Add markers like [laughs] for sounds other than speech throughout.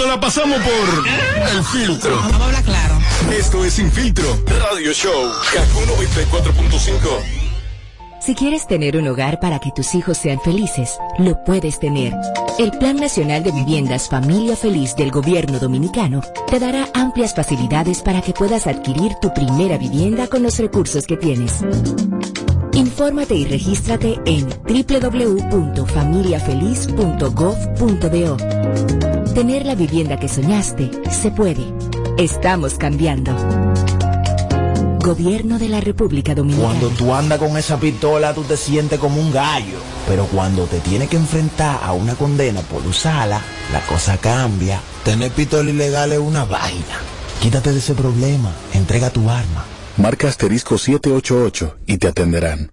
nos la pasamos por el filtro. Vamos a hablar claro. Esto es Sin Filtro Radio Show. Kaku 94.5. Si quieres tener un hogar para que tus hijos sean felices, lo puedes tener. El Plan Nacional de Viviendas Familia Feliz del Gobierno Dominicano te dará amplias facilidades para que puedas adquirir tu primera vivienda con los recursos que tienes. Infórmate y regístrate en www.familiafeliz.gov.do. Tener la vivienda que soñaste se puede. Estamos cambiando. Gobierno de la República Dominicana. Cuando tú andas con esa pistola, tú te sientes como un gallo. Pero cuando te tienes que enfrentar a una condena por usarla, la cosa cambia. Tener pistola ilegal es una vaina. Quítate de ese problema. Entrega tu arma. Marca asterisco 788 y te atenderán.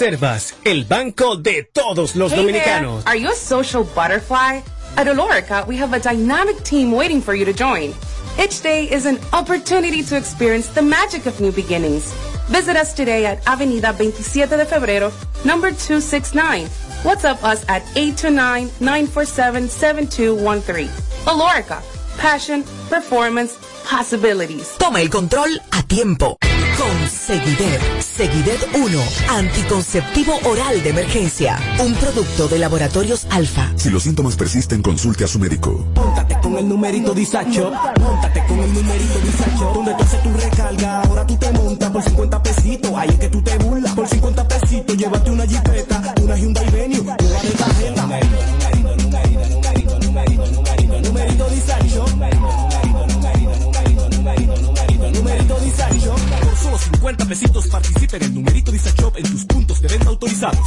el banco de todos los Hey dominicanos. there, are you a social butterfly? At Olorica, we have a dynamic team waiting for you to join. Each day is an opportunity to experience the magic of new beginnings. Visit us today at Avenida 27 de Febrero, number 269. WhatsApp us at 829-947-7213. Olorica, passion, performance, possibilities. Toma el control a tiempo. Con Seguidet. Seguidet 1. Anticonceptivo oral de emergencia. Un producto de laboratorios alfa. Si los síntomas persisten, consulte a su médico. Móntate con el numerito Disacho. Móntate con el numerito Disacho. Donde tú haces tu recarga, ahora tú te montas por 50 pesitos. Ahí es que tú te burlas. Por 50 pesitos, llévate una jipeta, una Hyundai Venue, nueva de tarjeta. Solo 50 pesitos participa en el numerito Disacho en tus puntos de venta autorizados.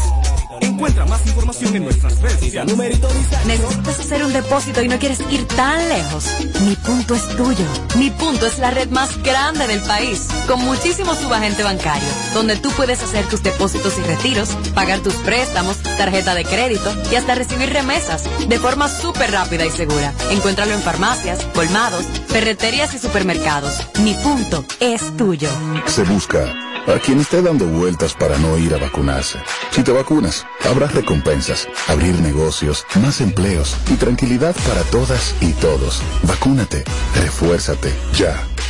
Encuentra más información en nuestras redes sociales. Numerito Disacho. ¿Necesitas hacer un depósito y no quieres ir tan lejos? Mi punto es tuyo. Mi punto es la red más grande del país, con muchísimo subagente bancario, donde tú puedes hacer tus depósitos y retiros, pagar tus préstamos, tarjeta de crédito y hasta recibir remesas de forma súper rápida y segura. Encuéntralo en farmacias, colmados, ferreterías y supermercados. Mi punto es tuyo. Se busca a quien esté dando vueltas para no ir a vacunarse. Si te vacunas, habrá recompensas, abrir negocios, más empleos y tranquilidad para todas y todos. Vacúnate, refuérzate, ya.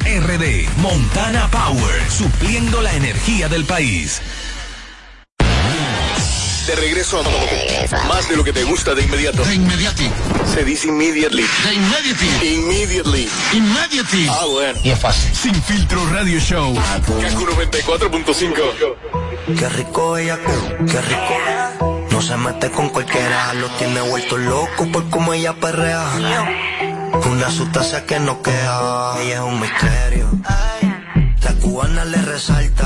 RD. Montana Power. Supliendo la energía del país. De regreso a más de lo que te gusta de inmediato. De inmediati. Se dice immediately. De inmediati. Immediately. Immediately. Ah, bueno. Y es fácil. Sin filtro radio show. Kaku 94.5. Qué rico ella, qué rico. No se mete con cualquiera, lo tiene vuelto loco por cómo ella perrea. Una sustancia que no queda, ella es un misterio. La cubana le resalta,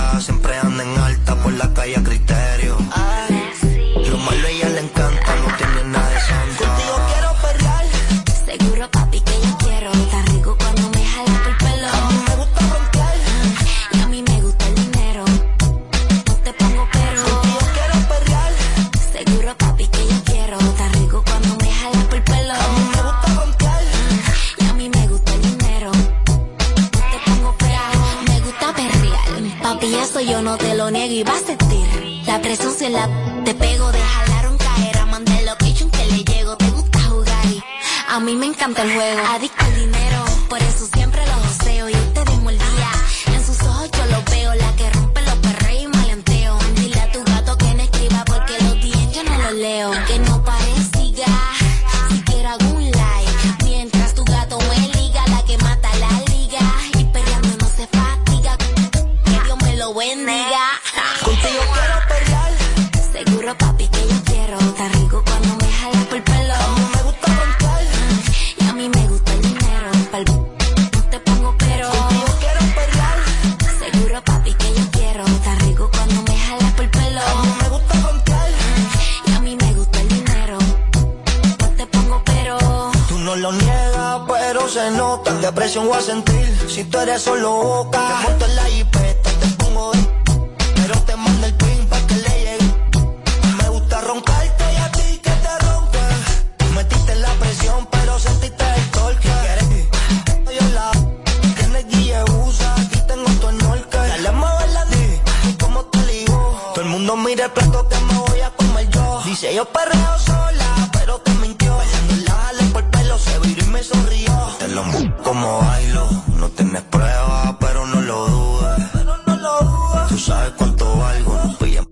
Tú sabes cuánto valgo, no pilla.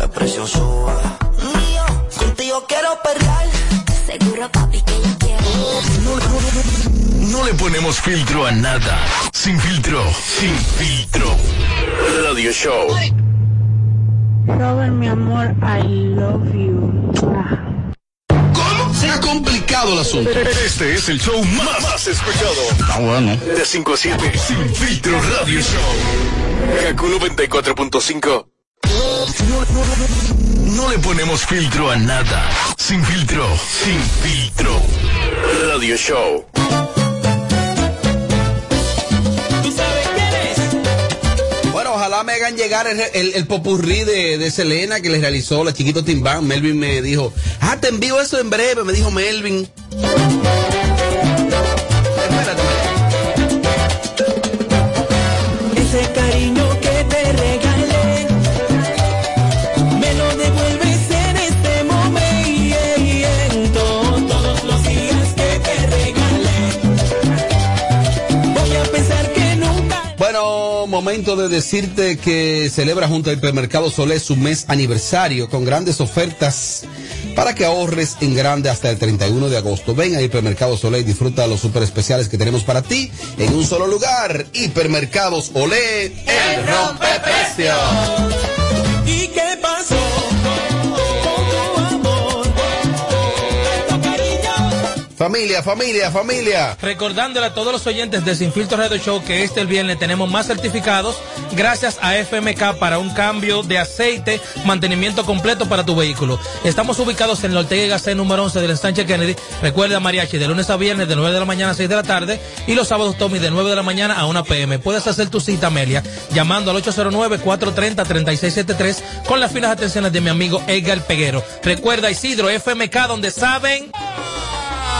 El precio sube. Mío, contigo quiero perrear. Seguro, papi, que yo quiero. No, no, no, no le ponemos filtro a nada. Sin filtro, sin filtro. Radio Show. Robert, mi amor, I love you. ¿Cómo? Complicado el asunto. Este es el show más, más escuchado. Está bueno. De 5 a 7. Sin filtro Radio Show. Kaku 94.5. No le ponemos filtro a nada. Sin filtro, sin filtro. Radio Show. Me hagan llegar el, el, el popurrí de, de Selena que les realizó la chiquito Timbán. Melvin me dijo, ah, te envío eso en breve, me dijo Melvin. Momento de decirte que celebra junto al Hipermercado Solé su mes aniversario con grandes ofertas para que ahorres en grande hasta el 31 de agosto. Ven a Hipermercados Olé y disfruta de los super especiales que tenemos para ti en un solo lugar. Hipermercados Olé, el rompeprecio. Familia, familia, familia. Recordándole a todos los oyentes de Sin Filtro Radio Show que este el viernes tenemos más certificados gracias a FMK para un cambio de aceite, mantenimiento completo para tu vehículo. Estamos ubicados en el Ortega y Gasset número 11 del Ensanche Kennedy. Recuerda Mariachi de lunes a viernes de 9 de la mañana a 6 de la tarde y los sábados Tommy de 9 de la mañana a 1 pm. Puedes hacer tu cita Amelia llamando al 809-430-3673 con las finas atenciones de mi amigo Edgar Peguero. Recuerda Isidro FMK donde saben...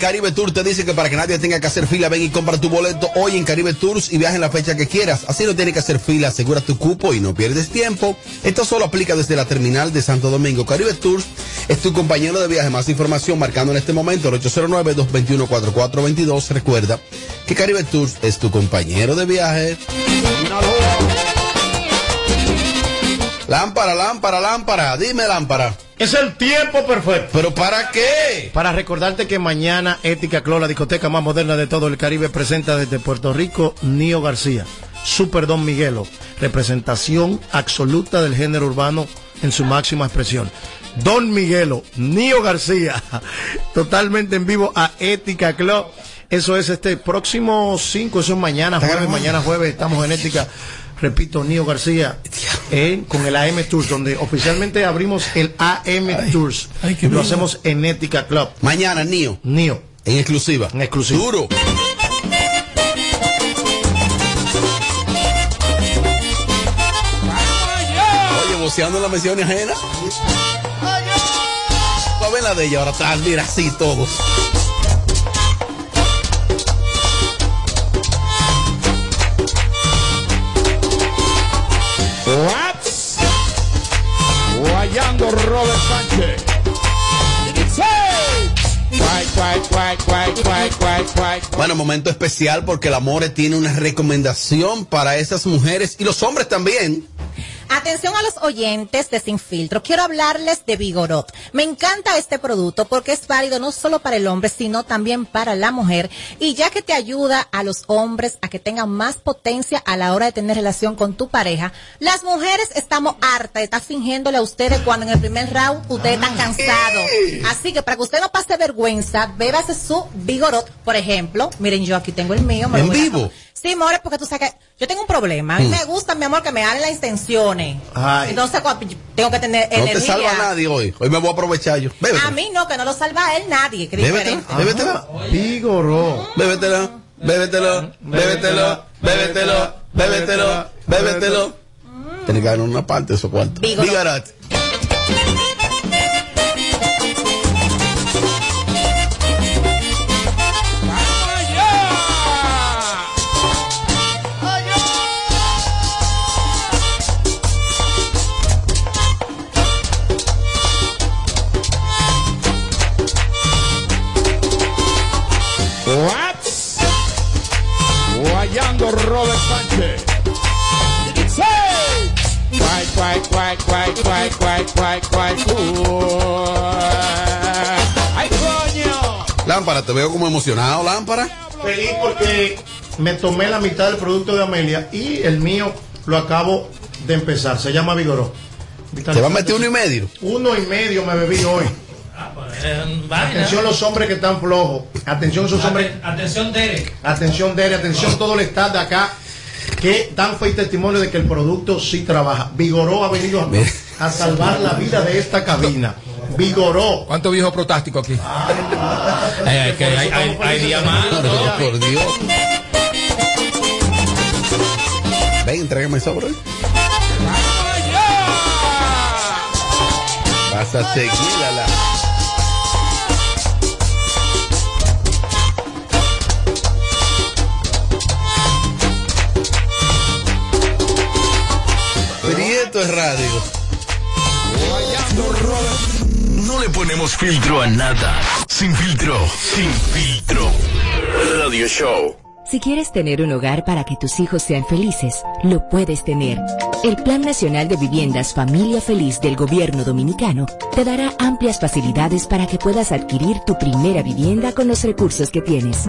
Caribe Tour te dice que para que nadie tenga que hacer fila, ven y compra tu boleto hoy en Caribe Tours y viaja en la fecha que quieras. Así no tienes que hacer fila, asegura tu cupo y no pierdes tiempo. Esto solo aplica desde la terminal de Santo Domingo. Caribe Tours es tu compañero de viaje. Más información marcando en este momento el 809-221-4422. Recuerda que Caribe Tours es tu compañero de viaje. Lámpara, lámpara, lámpara. Dime, lámpara. Es el tiempo perfecto. ¿Pero para qué? Para recordarte que mañana Ética Club, la discoteca más moderna de todo el Caribe, presenta desde Puerto Rico Nio García, Super Don Miguelo, representación absoluta del género urbano en su máxima expresión. Don Miguelo, Nio García, [laughs] totalmente en vivo a Ética Club. Eso es este próximo 5, eso es mañana jueves, mañana jueves estamos en Ética. Repito, Nio García, eh, con el AM Tours, donde oficialmente abrimos el AM Tours. qué Lo bien. hacemos en Ética Club. Mañana, Nio. Nio. En exclusiva. En exclusiva. Duro. Oye, voceando en la mención ajena. Va a ver la de ella ahora atrás, mira así todos. Bueno, momento especial porque el Amore tiene una recomendación para esas mujeres y los hombres también. Atención a los oyentes de Sin Filtro. Quiero hablarles de Vigorot. Me encanta este producto porque es válido no solo para el hombre, sino también para la mujer. Y ya que te ayuda a los hombres a que tengan más potencia a la hora de tener relación con tu pareja, las mujeres estamos hartas de estar fingiéndole a ustedes cuando en el primer round ustedes están cansados. Así que para que usted no pase vergüenza, bébase su Vigorot, por ejemplo. Miren, yo aquí tengo el mío. me lo ¿En a- vivo? Sí, more, porque tú sabes que yo tengo un problema. A mí Mm. me gusta, mi amor, que me hablen las intenciones. Ay. Entonces, cuando tengo que tener No energía. te salva nadie hoy. Hoy me voy a aprovechar yo. Bébete. A mí no, que no lo salva a él nadie. Que Bébetela, diferente. bébetela. Vigoró. Bébetela, bébetelo, bébetelo, bébetelo, bébetelo, bébetelo. Tienes que ganar una parte de esos cuartos. Vigorot. ¡Ay, coño! Lámpara, te veo como emocionado, lámpara. Feliz porque me tomé la mitad del producto de Amelia y el mío lo acabo de empezar. Se llama Vigoró. ¿Te va a meter uno y medio? Uno y medio me bebí hoy. Atención los hombres que están flojos. Atención esos hombres. Atención, Derek. Atención Dere, atención todo el staff de acá que dan fe y testimonio de que el producto sí trabaja. Vigoró ha venido a, a salvar la vida de esta cabina. Vigoró. ¿Cuánto viejo protástico aquí? Eh, que hay, hay, hay. No, por Dios. Ven, entrégame el sobre. Vas a seguir la. Es radio. No le ponemos filtro a nada. Sin filtro. Sin filtro. Radio Show. Si quieres tener un hogar para que tus hijos sean felices, lo puedes tener. El Plan Nacional de Viviendas Familia Feliz del Gobierno Dominicano te dará amplias facilidades para que puedas adquirir tu primera vivienda con los recursos que tienes.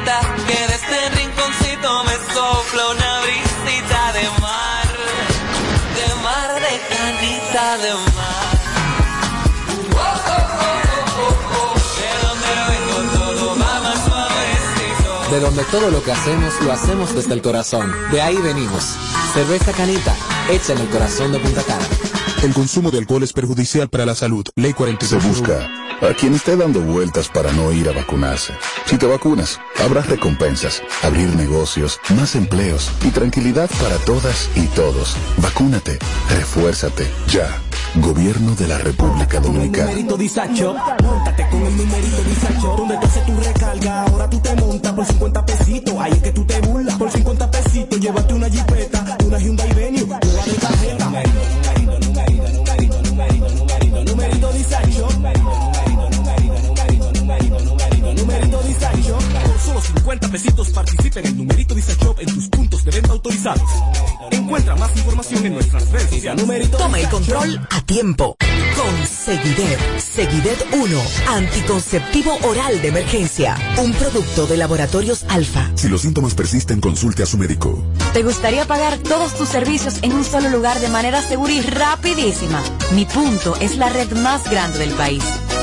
Que de este rinconcito me sopla una brisita de mar. De mar, de canita, de mar. De donde todo lo que hacemos lo hacemos desde el corazón. De ahí venimos. Cerveza Canita, hecha en el corazón de Punta Cana. El consumo de alcohol es perjudicial para la salud. Ley Se 42. busca a quien esté dando vueltas para no ir a vacunarse. Si te vacunas, habrá recompensas, abrir negocios, más empleos y tranquilidad para todas y todos. Vacúnate, refuérzate, ya. Gobierno de la República Dominicana. numerito disacho, montate con el numerito disacho, donde tú haces tu recarga, ahora tú te montas por 50 pesitos, ahí es que tú te burlas, por Encuentra más información en nuestras redes sociales. Numerito Toma el control a tiempo. Con Seguidet. Seguidet 1. Anticonceptivo oral de emergencia. Un producto de laboratorios alfa. Si los síntomas persisten, consulte a su médico. ¿Te gustaría pagar todos tus servicios en un solo lugar de manera segura y rapidísima? Mi punto es la red más grande del país.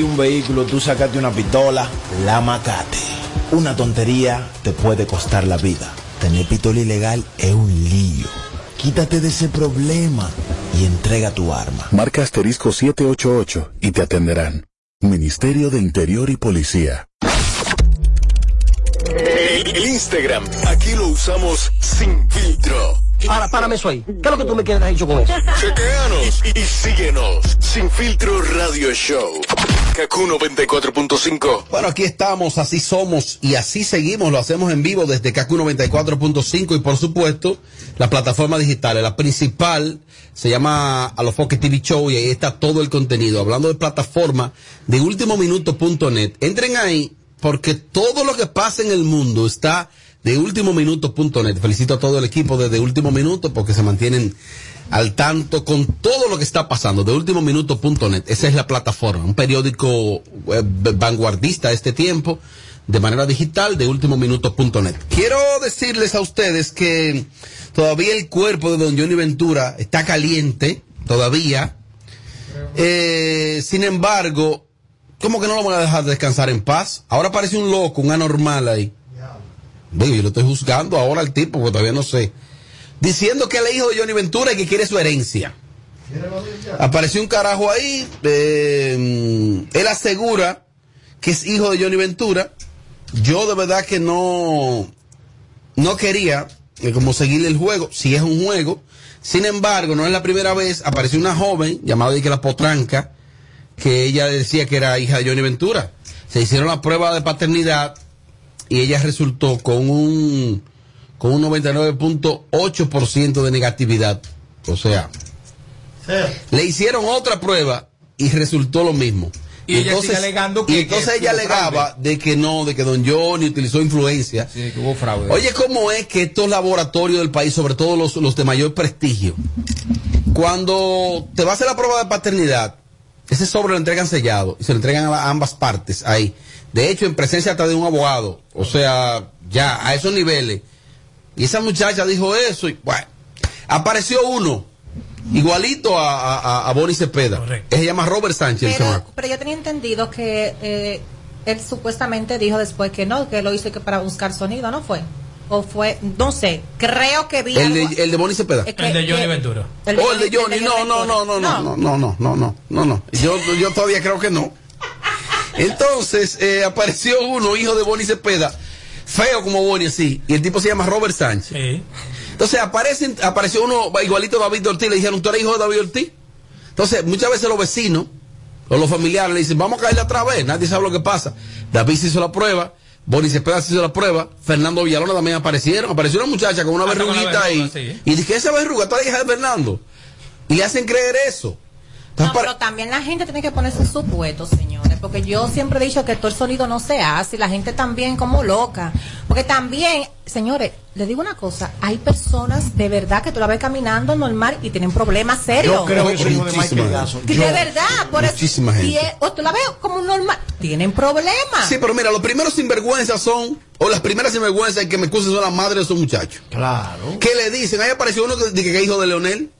de un vehículo tú sacaste una pistola, la macate. Una tontería te puede costar la vida. Tener pistola ilegal es un lío. Quítate de ese problema y entrega tu arma. Marca asterisco 788 y te atenderán. Ministerio de Interior y Policía. El, el Instagram, aquí lo usamos sin filtro. Ahora, párame eso ahí. ¿Qué es lo que tú me quieres dicho con eso? Chequeanos y, y síguenos. Sin filtro radio show. Kaku 94.5. Bueno, aquí estamos, así somos y así seguimos. Lo hacemos en vivo desde KQ 94.5 y por supuesto la plataforma digital. La principal se llama Alofoque TV Show y ahí está todo el contenido. Hablando de plataforma de ultimominuto.net. Entren ahí porque todo lo que pasa en el mundo está de ultimominuto.net. Felicito a todo el equipo de, Último Minuto porque se mantienen al tanto con todo lo que está pasando de ultimominuto.net. Esa es la plataforma, un periódico web vanguardista de este tiempo de manera digital de ultimominuto.net. Quiero decirles a ustedes que todavía el cuerpo de don Johnny Ventura está caliente, todavía. Eh, sin embargo, ¿cómo que no lo van a dejar descansar en paz? Ahora parece un loco, un anormal ahí. Yo lo estoy juzgando ahora al tipo, porque todavía no sé. Diciendo que él es hijo de Johnny Ventura y que quiere su herencia. Apareció un carajo ahí. eh, él asegura que es hijo de Johnny Ventura. Yo de verdad que no, no quería eh, como seguirle el juego, si es un juego. Sin embargo, no es la primera vez. Apareció una joven llamada de la Potranca, que ella decía que era hija de Johnny Ventura. Se hicieron la prueba de paternidad y ella resultó con un con un 99.8% de negatividad. O sea, le hicieron otra prueba y resultó lo mismo. Y ella sigue alegando que- y entonces que ella hubo alegaba de que no, de que don Johnny utilizó influencia. Sí, que hubo fraude. Oye, ¿cómo es que estos laboratorios del país, sobre todo los, los de mayor prestigio, cuando te va a hacer la prueba de paternidad, ese sobre lo entregan sellado y se lo entregan a ambas partes ahí. De hecho, en presencia hasta de un abogado. O sea, ya, a esos niveles. Y esa muchacha dijo eso y bueno, apareció uno, igualito a, a, a Bonnie Cepeda. Él se llama Robert Sánchez, el Pero, pero yo tenía entendido que eh, él supuestamente dijo después que no, que lo hizo que para buscar sonido, ¿no fue? O fue, no sé, creo que vi El algo- de, el de Bonnie Cepeda. Es que- El de Johnny que- Ventura. El de Oh, el de Johnny- Johnny, el de no, Johnny no, no, no, no, no, no, no, no, no, no, no. Yo, yo todavía creo que no. Entonces, eh, apareció uno, hijo de Bonnie Cepeda, feo como Bonnie así, y el tipo se llama Robert Sánchez. Entonces aparece, apareció uno igualito a David Ortiz, le dijeron, ¿tú eres hijo de David Ortiz? Entonces, muchas veces los vecinos o los familiares le dicen, vamos a caerle otra vez, nadie sabe lo que pasa. David se hizo la prueba, Bonnie Cepeda se hizo la prueba, Fernando Villalona también aparecieron, apareció una muchacha con una Hasta una verruguita ahí, sí. y dije, esa verruga, toda la hija de Fernando. Y le hacen creer eso. No, pero también la gente tiene que ponerse en su puesto, señores, porque yo siempre he dicho que todo el sonido no se hace y la gente también como loca. Porque también, señores, les digo una cosa, hay personas de verdad que tú la ves caminando normal y tienen problemas serios. Yo creo que soy de Michael. Jackson. De verdad, por eso. Muchísima gente. Y es- o tú la ves como normal, tienen problemas. Sí, pero mira, los primeros sinvergüenzas son, o las primeras sinvergüenzas que me excusen son las madres de esos muchachos. Claro. ¿Qué le dicen? Ahí apareció uno que, que es hijo de Leonel.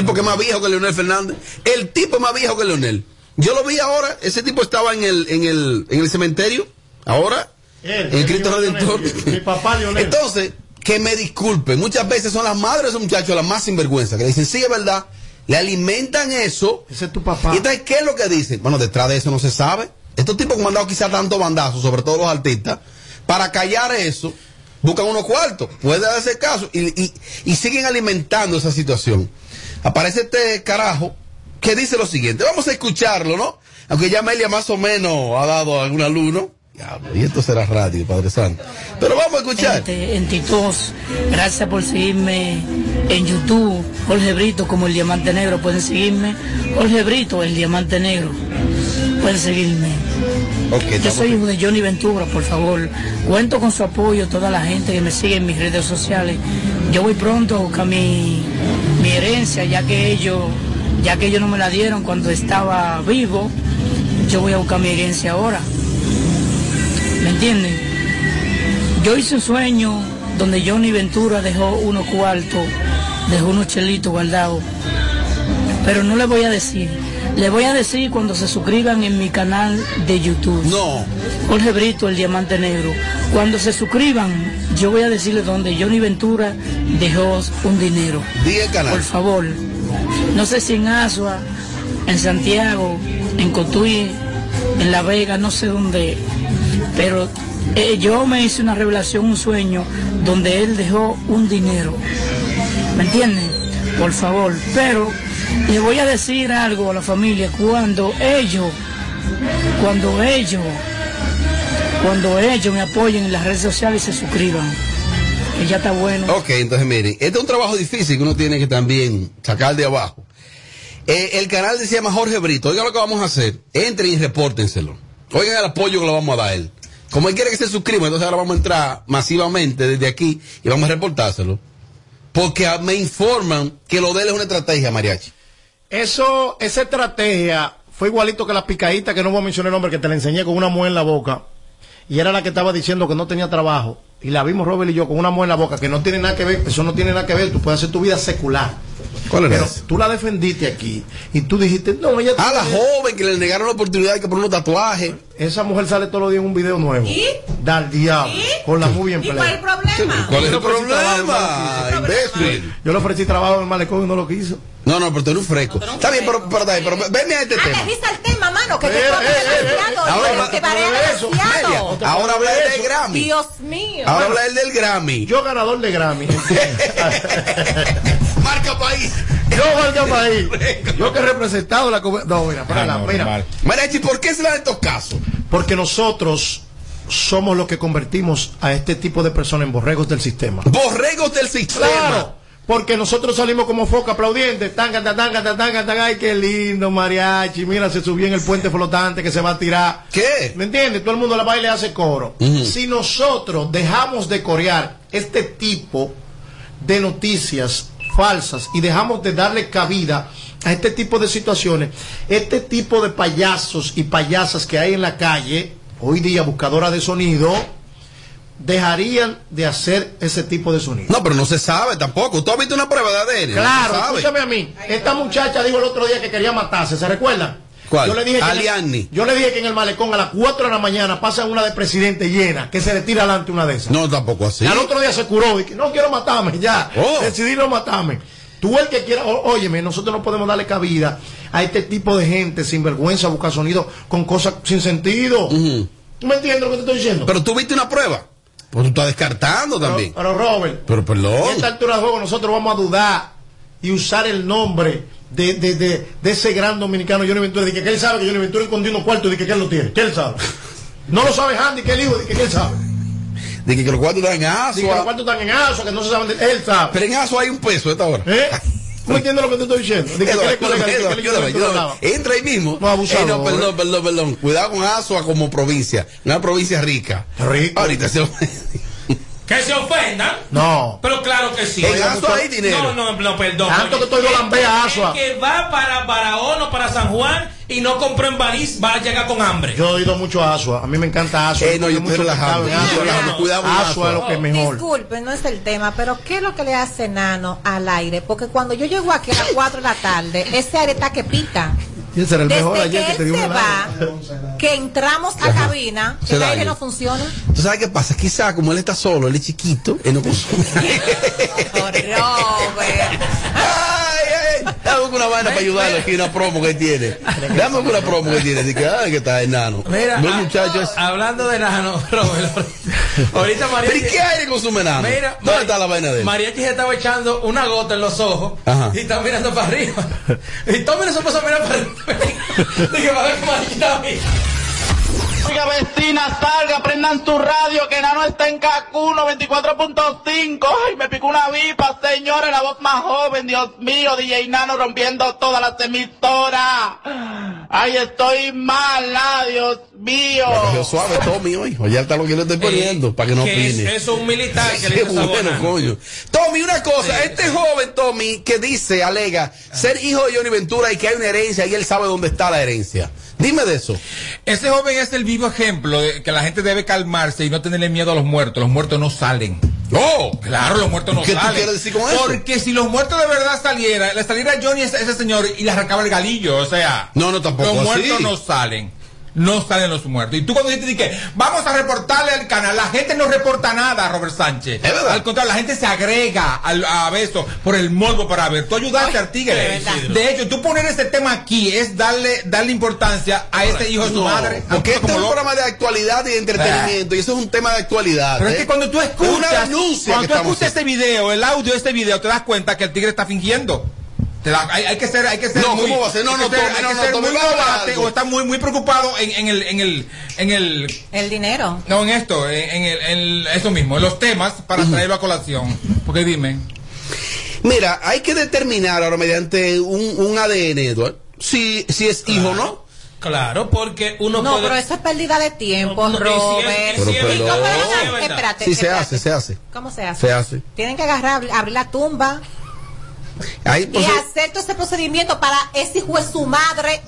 Tipo que es más viejo que Leonel Fernández. El tipo es más viejo que Leonel. Yo lo vi ahora, ese tipo estaba en el, en el, en el cementerio, ahora, Él, en el Cristo Redentor. Mi- mi papá Leonel. Entonces, que me disculpen, muchas veces son las madres de esos muchachos las más sinvergüenzas, que dicen, sí, es verdad, le alimentan eso. Ese es tu papá. Y entonces, ¿qué es lo que dicen? Bueno, detrás de eso no se sabe. Estos tipos que han dado quizá tanto bandazo, sobre todo los artistas, para callar eso, buscan unos cuartos. Puede darse caso. Y, y- y siguen alimentando esa situación. Aparece este carajo que dice lo siguiente. Vamos a escucharlo, ¿no? Aunque ya Amelia más o menos ha dado alguna luz, ¿no? Diablo, y esto será radio, Padre Santo. Pero vamos a escuchar. En Titos, gracias por seguirme en YouTube, Jorge Brito como el Diamante Negro, pueden seguirme, Jorge Brito, el Diamante Negro, pueden seguirme. Yo soy hijo de Johnny Ventura, por favor. Cuento con su apoyo, toda la gente que me sigue en mis redes sociales. Yo voy pronto a buscar mi, mi herencia, ya que ellos, ya que ellos no me la dieron cuando estaba vivo. Yo voy a buscar mi herencia ahora. ¿Me entienden? Yo hice un sueño donde Johnny Ventura dejó unos cuartos, dejó unos chelitos guardados. Pero no le voy a decir. Le voy a decir cuando se suscriban en mi canal de YouTube. No. Jorge Brito, el Diamante Negro. Cuando se suscriban, yo voy a decirles donde Johnny Ventura dejó un dinero. Diga el canal. Por favor. No sé si en Asua, en Santiago, en Cotuí, en La Vega, no sé dónde. Pero eh, yo me hice una revelación, un sueño, donde él dejó un dinero. ¿Me entienden? Por favor. Pero le voy a decir algo a la familia. Cuando ellos, cuando ellos, cuando ellos me apoyen en las redes sociales y se suscriban, que ya está bueno. Ok, entonces miren, este es un trabajo difícil que uno tiene que también sacar de abajo. Eh, el canal se llama Jorge Brito. Oigan lo que vamos a hacer. Entren y repórtenselo. Oigan el apoyo que le vamos a dar a él. Como él quiere que se suscriba, entonces ahora vamos a entrar masivamente desde aquí y vamos a reportárselo. Porque me informan que lo de él es una estrategia, mariachi. Eso, esa estrategia fue igualito que la picadita que no voy a mencionar el nombre que te la enseñé con una mujer en la boca. Y era la que estaba diciendo que no tenía trabajo. Y la vimos Robert y yo con una mujer en la boca que no tiene nada que ver, eso no tiene nada que ver, tú puedes hacer tu vida secular. ¿Cuál era Pero esa? tú la defendiste aquí y tú dijiste, no, ella A la tiene- joven que le negaron la oportunidad de que poner unos tatuajes. Esa mujer sale todos los días en un video nuevo. ¿Y? Del diablo. Con la muy bien ¿Y cuál es el problema? ¿Cuál es el problema? Imbécil. Yo le ofrecí trabajo en el malecón y no lo quiso. No, no, pero tú eres un fresco. Está bien, pero, pero, está bien, pero venme a este tema. Aterriza el tema, mano, que te Eh, toca eh, eh, demasiado. ahora demasiado. Habla él del Grammy. Dios mío. Ahora habla él del Grammy. Yo ganador de Grammy. [laughs] [laughs] Marca país. Yo marca [laughs] país. Yo que he representado la No, mira, para la- mira. Mariachi, ¿por qué se dan estos casos? Porque nosotros somos los que convertimos a este tipo de personas en borregos del sistema. Borregos del sistema. Claro. Porque nosotros salimos como foca aplaudientes, tanga, tanga, tanga, tanga, tanga, ay, qué lindo, mariachi, mira, se subió en el puente flotante que se va a tirar. ¿Qué? ¿Me entiendes? Todo el mundo la baila y hace coro. Si nosotros dejamos de corear este tipo de noticias falsas y dejamos de darle cabida a este tipo de situaciones, este tipo de payasos y payasas que hay en la calle, hoy día buscadoras de sonido, dejarían de hacer ese tipo de sonido. No, pero no se sabe tampoco. ¿Tú has visto una prueba de ADN? Claro, no escúchame a mí. Esta muchacha dijo el otro día que quería matarse, ¿se recuerdan? ¿Cuál? Yo le dije que en el- Aliani. yo le dije que en el malecón a las 4 de la mañana pasa una de presidente llena, que se le tira adelante una de esas. No, tampoco así. Y al otro día se curó y que no quiero matarme, ya. Oh. Decidí no matarme. Tú el que quiera, ó- óyeme, nosotros no podemos darle cabida a este tipo de gente sin vergüenza, buscar sonido con cosas sin sentido. ¿Tú me entiendes lo que te estoy diciendo? Pero tú viste una prueba. Pues tú estás descartando también. Pero Robert, Pero en perdón. esta altura del juego nosotros vamos a dudar y usar el nombre de, de, de, de ese gran dominicano Johnny Ventura. De que, que él sabe que Johnny Ventura escondió unos cuartos y que, que él lo tiene. Que él sabe. No lo sabe Handy, que él hijo, de que, que él sabe. De que, que los cuartos están en De que los cuartos están en Aso, que no se saben. De, él sabe. Pero en Asua hay un peso a esta hora. ¿Eh? ¿Tú me entiendes lo que te estoy diciendo? De que, él es colega de que- él. Entra ahí mismo. No, abusador. Eh, no, perdón, perdón, perdón. Cuidado con Asua como provincia. Una provincia rica. Rico. Ahorita se Que se ofendan. No. Pero claro que sí. En Asua hay dinero. No, no, no, perdón. Tanto que estoy volambé a Asua. El que va para Barahona o para San Juan y no compró en París va a llegar con hambre. Yo he ido mucho a Asua. A mí me encanta Asua. Eh, no, yo mucho relajando. Cuidado con Asua es lo que es mejor. Disculpe, no es el tema, pero ¿qué es lo que le hace Nano al aire? Porque cuando yo llego aquí a las 4 de la tarde, ese aire está que pica. Y ese era el mejor Desde ayer que que te dio se va, que entramos a cabina, Se el aire no funciona. ¿Tú sabes qué pasa? Quizá como él está solo, él es chiquito, él no [laughs] consume. Robert. Dame una vaina para ayudarlo aquí, una promo que tiene. Dame una promo que tiene. Así que, ay, que está enano. Mira, Los ah, muchachos. hablando de nano, [laughs] Robert, ahorita María. ¿Pero y qué aire consume enano? Mira, ¿Dónde Mari- está la vaina de él? Mariachi se estaba echando una gota en los ojos Ajá. y está mirando para arriba. Y no se puso a mirar para arriba. [laughs] Dije, va a ver cómo Mariachi estaba vecina, salga, prendan su radio, que Nano está en Cancún 94.5. Ay, me picó una vipa, señores, la voz más joven, Dios mío, DJ Nano rompiendo todas las emisoras. Ay, estoy mala, Dios mío. Cogió suave Tommy hoy. Oye, está lo que le estoy poniendo para que no es- opine. Eso es un militar que le esa bueno, coño. Tommy, una cosa, este joven Tommy que dice, alega, ser hijo de Johnny Ventura y que hay una herencia y él sabe dónde está la herencia. Dime de eso. Ese joven es el vivo ejemplo de que la gente debe calmarse y no tenerle miedo a los muertos. Los muertos no salen. ¡Oh! Claro, los muertos no ¿Qué salen. quieres decir con eso? Porque si los muertos de verdad salieran, le saliera Johnny ese, ese señor y le arrancaba el galillo. O sea, No, no, tampoco los así. muertos no salen. No salen los muertos. Y tú cuando dices que vamos a reportarle al canal, la gente no reporta nada, Robert Sánchez. Al contrario, la gente se agrega al, a eso por el morbo para ver. Tú ayudaste al tigre. De hecho, tú poner ese tema aquí es darle, darle importancia a ese hijo de su No, madre. Porque este es un lo- programa de actualidad y de entretenimiento y eso es un tema de actualidad. Pero es ¿eh? que cuando tú Es escuchas, una cuando tú escuchas este video, el audio de este video, te das cuenta que el tigre está fingiendo. Te da- hay, hay que ser, hay que ser No, muy, ¿cómo va a ser? No, no, ser- ser muy o está muy, muy preocupado en, en el, en el, en el, El dinero. no en esto, en, en el, en eso mismo, en los temas para traerlo a colación. Porque dime. Mira, hay que determinar ahora mediante un, un ADN, Edward, si, si es hijo o no. Claro, porque uno No, puede... pero eso es pérdida de tiempo, No, no, y si Robert. es- y si es ¿Y cómo verdad. van a- Sí, es verdad. Espérate, se hace, se hace. ¿Cómo se hace? Se hace. Tienen que agarrar, abrir la tumba Y pues, hacer todo ese procedimiento para ese hijo de su madre.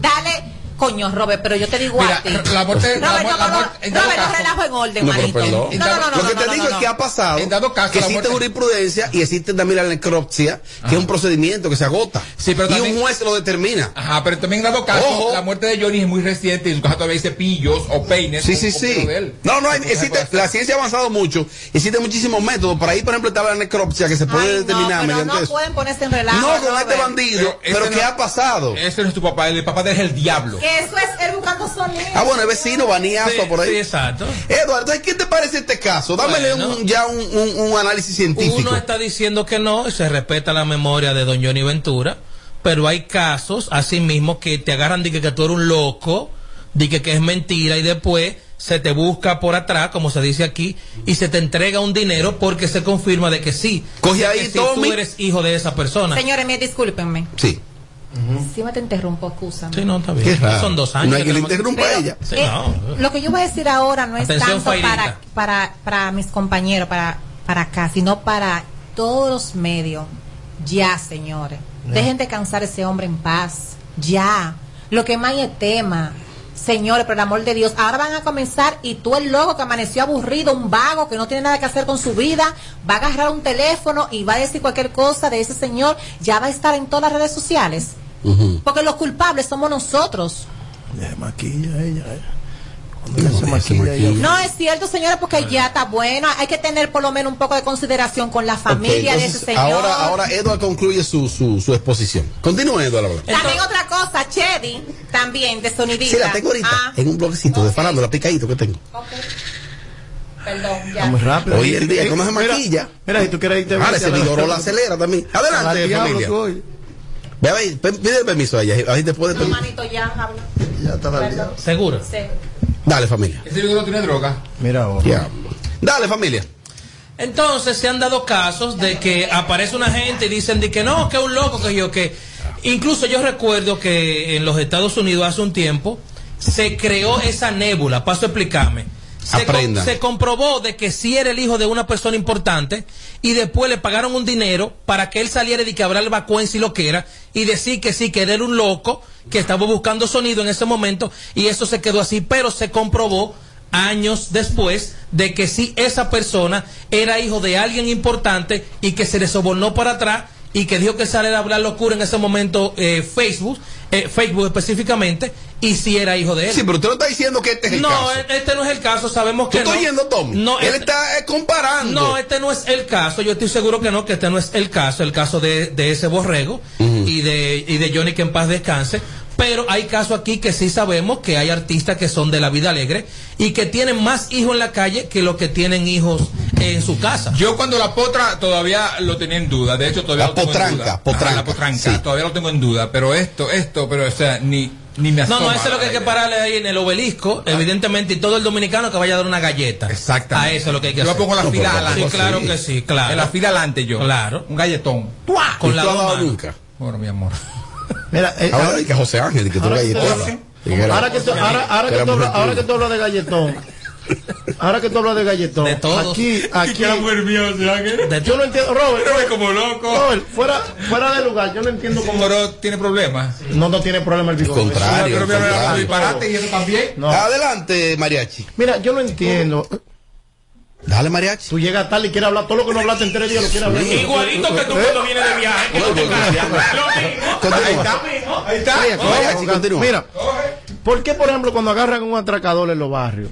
Dale, coño, Robert, pero yo te digo Mira, a ti. la muerte- Robert, no, la no, muerte- en dado Robert, no caso- relajo en orden, No, pero manito. perdón. No, no, no, no, Lo que no, te no, digo no, es que no. ha pasado En dado caso, que existe muerte- jurisprudencia y existe también la necropsia, que es un procedimiento que se agota. Sí, pero y también- un juez lo determina. Ajá, pero también dado caso, Ojo. la muerte de Johnny es muy reciente y en su caso todavía hay cepillos o peines. Sí, sí, sí. No, no, hay- existe, la ciencia ha avanzado mucho. Existen muchísimos métodos. Por ahí, por ejemplo, estaba la necropsia que se puede Ay, no, determinar pero mediante no eso. pueden ponerse en relajo. No, con este bandido. Pero, ¿qué no- ha pasado? Ese no es tu papá, el papá de él es el diablo. Eso es él buscando sonido. Ah, bueno, el vecino, Baniazo, Sí, por ahí. sí, exacto. Eduardo, ¿qué te parece este caso? Dámele Bueno. un- ya un, un- un análisis científico. Uno está diciendo que no, y se respeta la memoria de don Johnny Ventura, pero hay casos, así mismo, que te agarran de que, que tú eres un loco, de que, que es mentira, y después se te busca por atrás, como se dice aquí, y se te entrega un dinero porque se confirma de que sí. Coge ahí, que Tommy. tú eres hijo de esa persona. Señores, me discúlpenme. Sí. Si me te interrumpo, excúsame. Sí, no, está bien. Son dos años. No hay que le interrumpa a ella. Sí, Eh, no. Lo que yo voy a decir ahora no es Atención, tanto para, para, para mis compañeros, para, para acá, sino para todos los medios. Ya, señores. Dejen de cansar a ese hombre en paz. Ya. Lo que más es tema. Señores, por el amor de Dios, ahora van a comenzar y tú el loco que amaneció aburrido, un vago que no tiene nada que hacer con su vida, va a agarrar un teléfono y va a decir cualquier cosa de ese señor, ya va a estar en todas las redes sociales. Porque los culpables somos nosotros. Maquilla ella. eh. Ella- No es cierto, señora, porque ya está bueno. Hay que tener por lo menos un poco de consideración con la familia de ese señor. Ahora, ahora Edward concluye su, su, su exposición. Continúe, Edward. También otra cosa, Chedi, también de sonidista. Sí, la tengo ahorita. Ah, En un bloquecito de farándula, picadito que tengo. perdón, ya. Muy rápido. Hoy el día, ¿cómo se maquilla? Mira, si tú quieres irte Ahora ese vigoró la acelera también. Adelante, familia. Ve a ver, pide permiso a ella. Ahí después de No, manito, ya habla. Ya está. ¿Seguro? Sí. Dale, familia. Ese video no tiene droga. Mira ahora. Ya. Dale, familia. Entonces se han dado casos de que aparece una gente y dicen de que no, que es un loco, que yo, que incluso yo recuerdo que en los Estados Unidos hace un tiempo se creó esa nébula, paso a explicarme. Se, se comprobó de que sí era el hijo de una persona importante y después le pagaron un dinero para que él saliera y que hablar vacuencia y lo que era y decir que sí, que él era un loco, que estaba buscando sonido en ese momento y eso se quedó así, pero se comprobó años después de que sí esa persona era hijo de alguien importante y que se le sobornó para atrás y que dijo que sale a hablar locura en ese momento eh, Facebook, eh, Facebook específicamente, y sí era hijo de él. Sí, pero usted no está diciendo que este es el no, caso. e- este no es el caso, sabemos ¿Tú que no. Tommy? No, Él este- está eh, comparando. no, este no es el caso. Yo estoy seguro que no, que este no es el caso, el caso de, de ese borrego y de y de Johnny que en paz descanse. Pero hay casos aquí que sí sabemos que hay artistas que son de la vida alegre y que tienen más hijos en la calle que los que tienen hijos en su casa. Yo cuando la potra todavía lo tenía en duda, de hecho todavía La lo tengo potranca, en duda. potranca, Ajá, la potranca, sí. todavía lo tengo en duda, pero esto, esto, pero o sea, ni Ni me No, no, asoma eso es lo que hay que pararle ahí en el obelisco, evidentemente, y todo el dominicano que vaya a dar una galleta. Exactamente. A eso es lo que hay que Yo hacer. me pongo la No, fila adelante. Sí, claro Sí. que sí, claro. En la fila adelante yo. Claro. Un galletón. Con ¿Y la dado nunca? Bueno, mi amor. Mira, eh, Ahora que José Ángel, que tú galletón. ahora que tú hablas de galletón. Ahora que tú hablas de galletón. De todos. Aquí, aquí. mía, Yo no entiendo, Robert. Es como loco. Robert, fuera, fuera de lugar, yo no entiendo cómo. Pero tiene problemas. No, no tiene problema el vigor. Contrario. Pero contrario. disparate y eso también. No. Adelante, Mariachi. Mira, yo no entiendo. Dale, Mariachi. Tú llegas tarde y quieres hablar todo lo que no hablaste en tres días, lo quieres hablar. Igualito que tú cuando vienes de viaje. Ahí está. Mariachi, continúa. Mira, ¿por qué, por ejemplo, cuando agarran un atracador en los barrios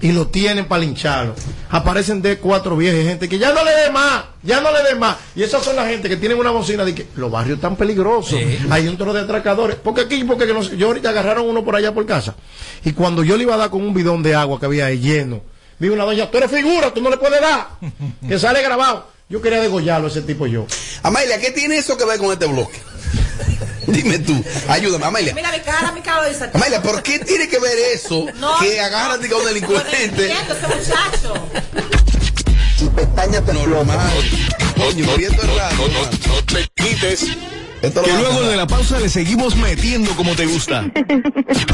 y lo tienen para lincharlo, aparecen de cuatro viejas y gente que ya no le dé más, ya no le dé más? Y esas son la gente que tienen una bocina de que los barrios están peligrosos, hay un toro de atracadores. Porque aquí, porque que no sé, yo ahorita agarraron uno por allá por casa y cuando yo le iba a dar con un bidón de agua que había ahí lleno, vi una doña, tú eres figura, tú no le puedes dar, que [laughs] sale grabado. Yo quería degollarlo ese tipo yo. Amelia, ¿qué tiene eso que ver con este bloque? [laughs] Dime tú, ayúdame, Amelia. Mira mi cara, mi dice. Amelia, ¿por qué tiene que ver eso No. que agarran diga, a un No delincuente? entiendo ese muchacho. Y pestaña te normal. Coño, muriendo el rato. No te quites. Esto Que luego de la pausa le seguimos metiendo como te gusta.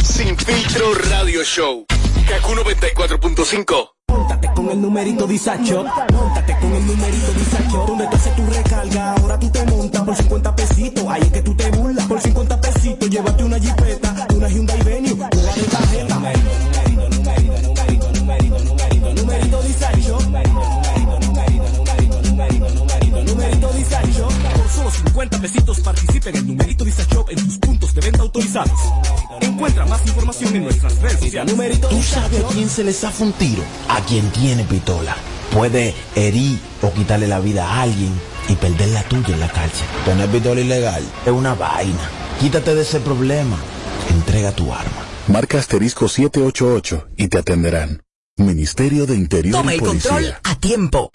Sin filtro radio show. Kaku 94.5. Móntate con el numerito Disacho. Móntate con el numerito Disacho. Donde tú haces tu recarga, ahora tú te montas por 50 pesitos. Ahí es que tú te llévate una jipeta, una Hyundai Venue, una de tarjeta. Numerito, numerito, numerito, numerito, numerito, numerito, numerito Disacho. Numerito, numerito, numerito, numerito, numerito, numerito Disacho. Por solo 50 pesitos participa en el numerito Disacho en tus puntos de venta autorizados. Encuentra más información en nuestras redes sociales. Numerito ¿Tú sabes a quién se le zafa un tiro? A quien tiene pistola. Puede herir o quitarle la vida a alguien y perder la tuya en la cárcel. Tener pistola ilegal es una vaina. Quítate de ese problema. Entrega tu arma. Marca asterisco 788 y te atenderán. Ministerio de Interior Toma y el control Policía. a tiempo.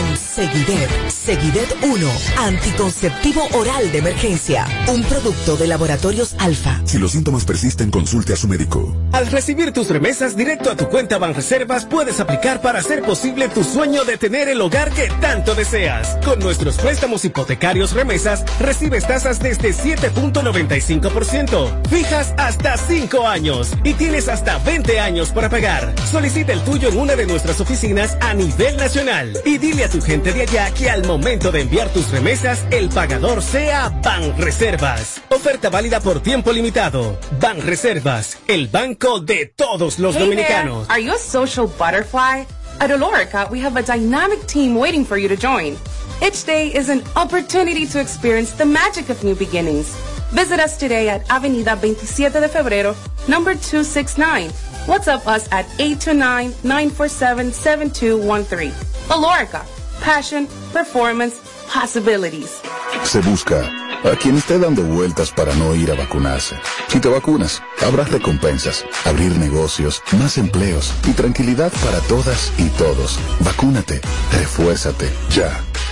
Con Seguidet. Seguidet 1. Anticonceptivo oral de emergencia. Un producto de laboratorios alfa. Si los síntomas persisten, consulte a su médico. Al recibir tus remesas directo a tu cuenta Banreservas, puedes aplicar para hacer posible tu sueño de tener el hogar que tanto deseas. Con nuestros préstamos hipotecarios remesas, recibes tasas desde 7.95%, fijas hasta 5 años y tienes hasta 20 años para pagar. Solicita el tuyo en una de nuestras oficinas a nivel nacional y dile a tu gente de allá que al momento de enviar tus remesas, el pagador sea Banreservas. Oferta válida por tiempo limitado. Banreservas, el banco de todos los Hey dominicanos. there, are you a social butterfly? At Olorica, we have a dynamic team waiting for you to join. Each day is an opportunity to experience the magic of new beginnings. Visit us today at Avenida 27 de Febrero, number 269. WhatsApp us at 829-947-7213. Olorica, passion, performance, possibilities. Se busca a quien esté dando vueltas para no ir a vacunarse. Si te vacunas, habrá recompensas, abrir negocios, más empleos y tranquilidad para todas y todos. Vacúnate, refuérzate, ya.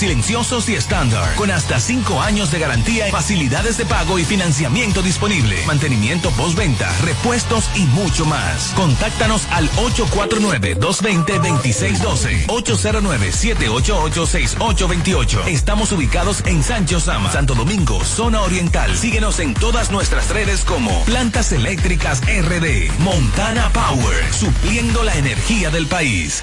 silenciosos y estándar. Con hasta 5 años de garantía, facilidades de pago y financiamiento disponible. Mantenimiento postventa, repuestos y mucho más. Contáctanos al 849-220-2612. 809-788-6828. Estamos ubicados en Sancho Sama, Santo Domingo, zona oriental. Síguenos en todas nuestras redes como Plantas Eléctricas RD. Montana Power. Supliendo la energía del país.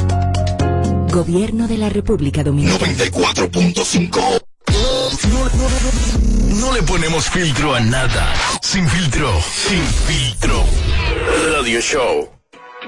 Gobierno de la República Dominicana. 94.5 no, le ponemos filtro a nada. Sin filtro, sin filtro. Radio Show.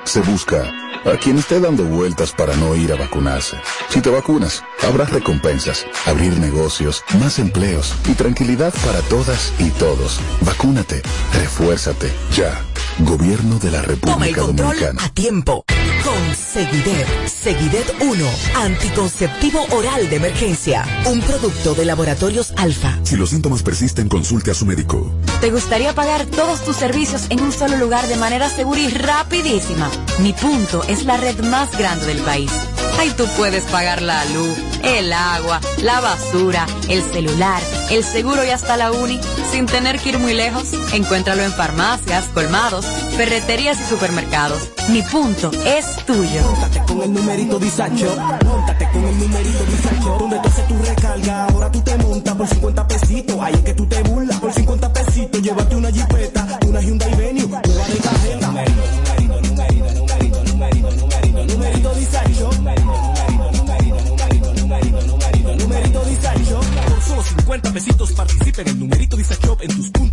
Se busca a quien esté dando vueltas para no ir a vacunarse. Si te vacunas, habrá recompensas, abrir negocios, más empleos y tranquilidad para todas y todos. Vacúnate, refuérzate, ya. Gobierno de la República Toma el control Dominicana. a tiempo. Con Seguidet. Seguidet 1. Anticonceptivo oral de emergencia. Un producto de laboratorios alfa. Si los síntomas persisten, consulte a su médico. ¿Te gustaría pagar todos tus servicios en un solo lugar de manera segura y rapidísima? Mi punto es la red más grande del país. Ahí tú puedes pagar la luz, el agua, la basura, el celular, el seguro y hasta la uni sin tener que ir muy lejos. Encuéntralo en farmacias, colmados, ferreterías y supermercados. Mi punto es tuyo. Móntate con el numerito disacho. Móntate con el numerito disacho. Donde tú haces tu recarga, ahora tú te montas por 50 pesitos. Ahí es que tú te burlas. Por 50 pesitos, llévate una jipeta, una Hyundai Venue, nueva de cajeta. Numerito, numerito, numerito, numerito, numerito, numerito, numerito disacho. Numerito disacho. Por solo 50 pesitos participa en el numerito disacho en tus puntos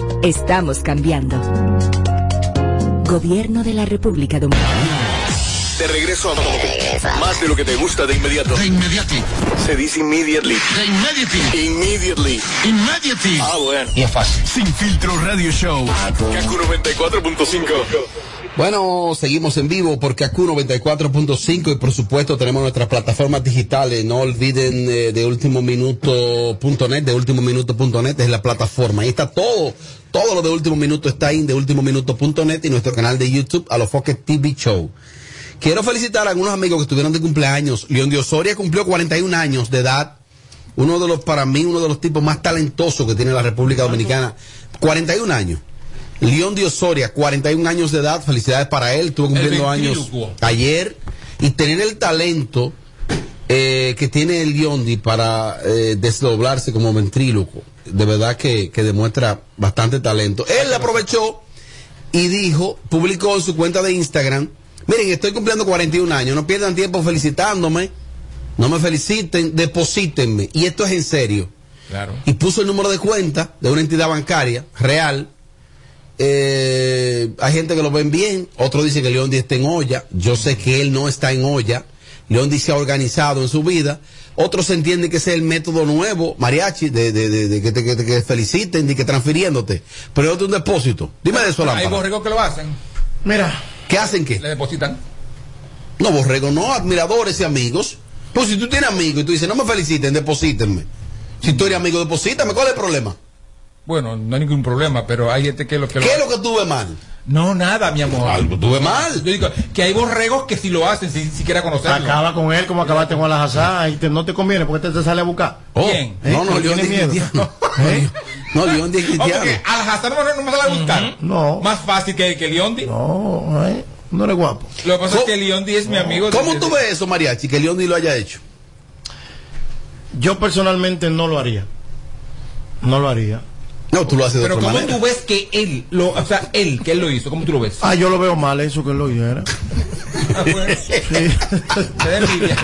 Estamos cambiando. Gobierno de la República Dominicana. De regreso a más de lo que te gusta de inmediato. De inmediati. Se dice immediately. De inmediati. Immediately. Immediately. Ah, bueno. Y es fácil. Sin filtro radio show. Kaku 94.5. Bueno, seguimos en vivo por Kaku 94.5 y por supuesto tenemos nuestras plataformas digitales. No olviden eh, de último minuto.net, de último minuto.net es la plataforma. Ahí está todo, todo lo de último minuto está ahí en de último minuto.net y nuestro canal de YouTube a los Foques TV Show. Quiero felicitar a algunos amigos que estuvieron de cumpleaños. León de Osoria cumplió 41 años de edad. Uno de los, para mí, uno de los tipos más talentosos que tiene la República Dominicana. 41 años. León de Osoria, 41 años de edad. Felicidades para él. Estuvo cumpliendo años ayer. Y tener el talento eh, que tiene el Leondi para eh, desdoblarse como ventríloco. De verdad que, que demuestra bastante talento. Él aprovechó y dijo, publicó en su cuenta de Instagram, miren, estoy cumpliendo 41 años, no pierdan tiempo felicitándome, no me feliciten, deposítenme. Y esto es en serio. Claro. Y puso el número de cuenta de una entidad bancaria real. Eh, hay gente que lo ven bien, otros dicen que León está en olla. Yo sé que él no está en olla. León se ha organizado en su vida. Otros entienden que ese es el método nuevo, mariachi, de, de, de, de que, te, que te- que feliciten y que transfiriéndote. Pero es un depósito. Dime de eso, Hay Lámpara. borregos que lo hacen. Mira. ¿Qué hacen qué? Le depositan. No, borrego, no, admiradores y amigos. Pues si tú tienes amigos y tú dices, no me feliciten, deposítenme. Si tú eres amigo, deposítame, ¿cuál es el problema? Bueno, no hay ningún problema, pero hay gente que lo que lo ¿Qué es lo que tú ves mal? No, nada, mi amor. Algo tuve mal. Yo digo que hay borregos que si lo hacen, si siquiera conocerlo. Acaba con él como acabaste con la Hazá y te- no te conviene porque te, te sale a buscar. ¿Quién? ¿Eh? No, no, León miedo. [laughs] ¿Eh? No, León es Oh, cristiano. al Hazard no, no me sale a buscar. No. Más fácil que, que Leondi. No, ¿eh? no eres guapo. Lo que pasa es que Leondi es mi amigo. ¿Cómo tú ves eso, Mariachi, que León lo haya hecho? Yo personalmente no lo haría. No lo haría. No, tú lo haces de Pero otra ¿cómo manera. tú ves que él, lo, o sea, él, que él lo hizo? ¿Cómo tú lo ves? Ah, yo lo veo mal eso que él lo hiciera. Ah, [laughs] bueno. Envidia.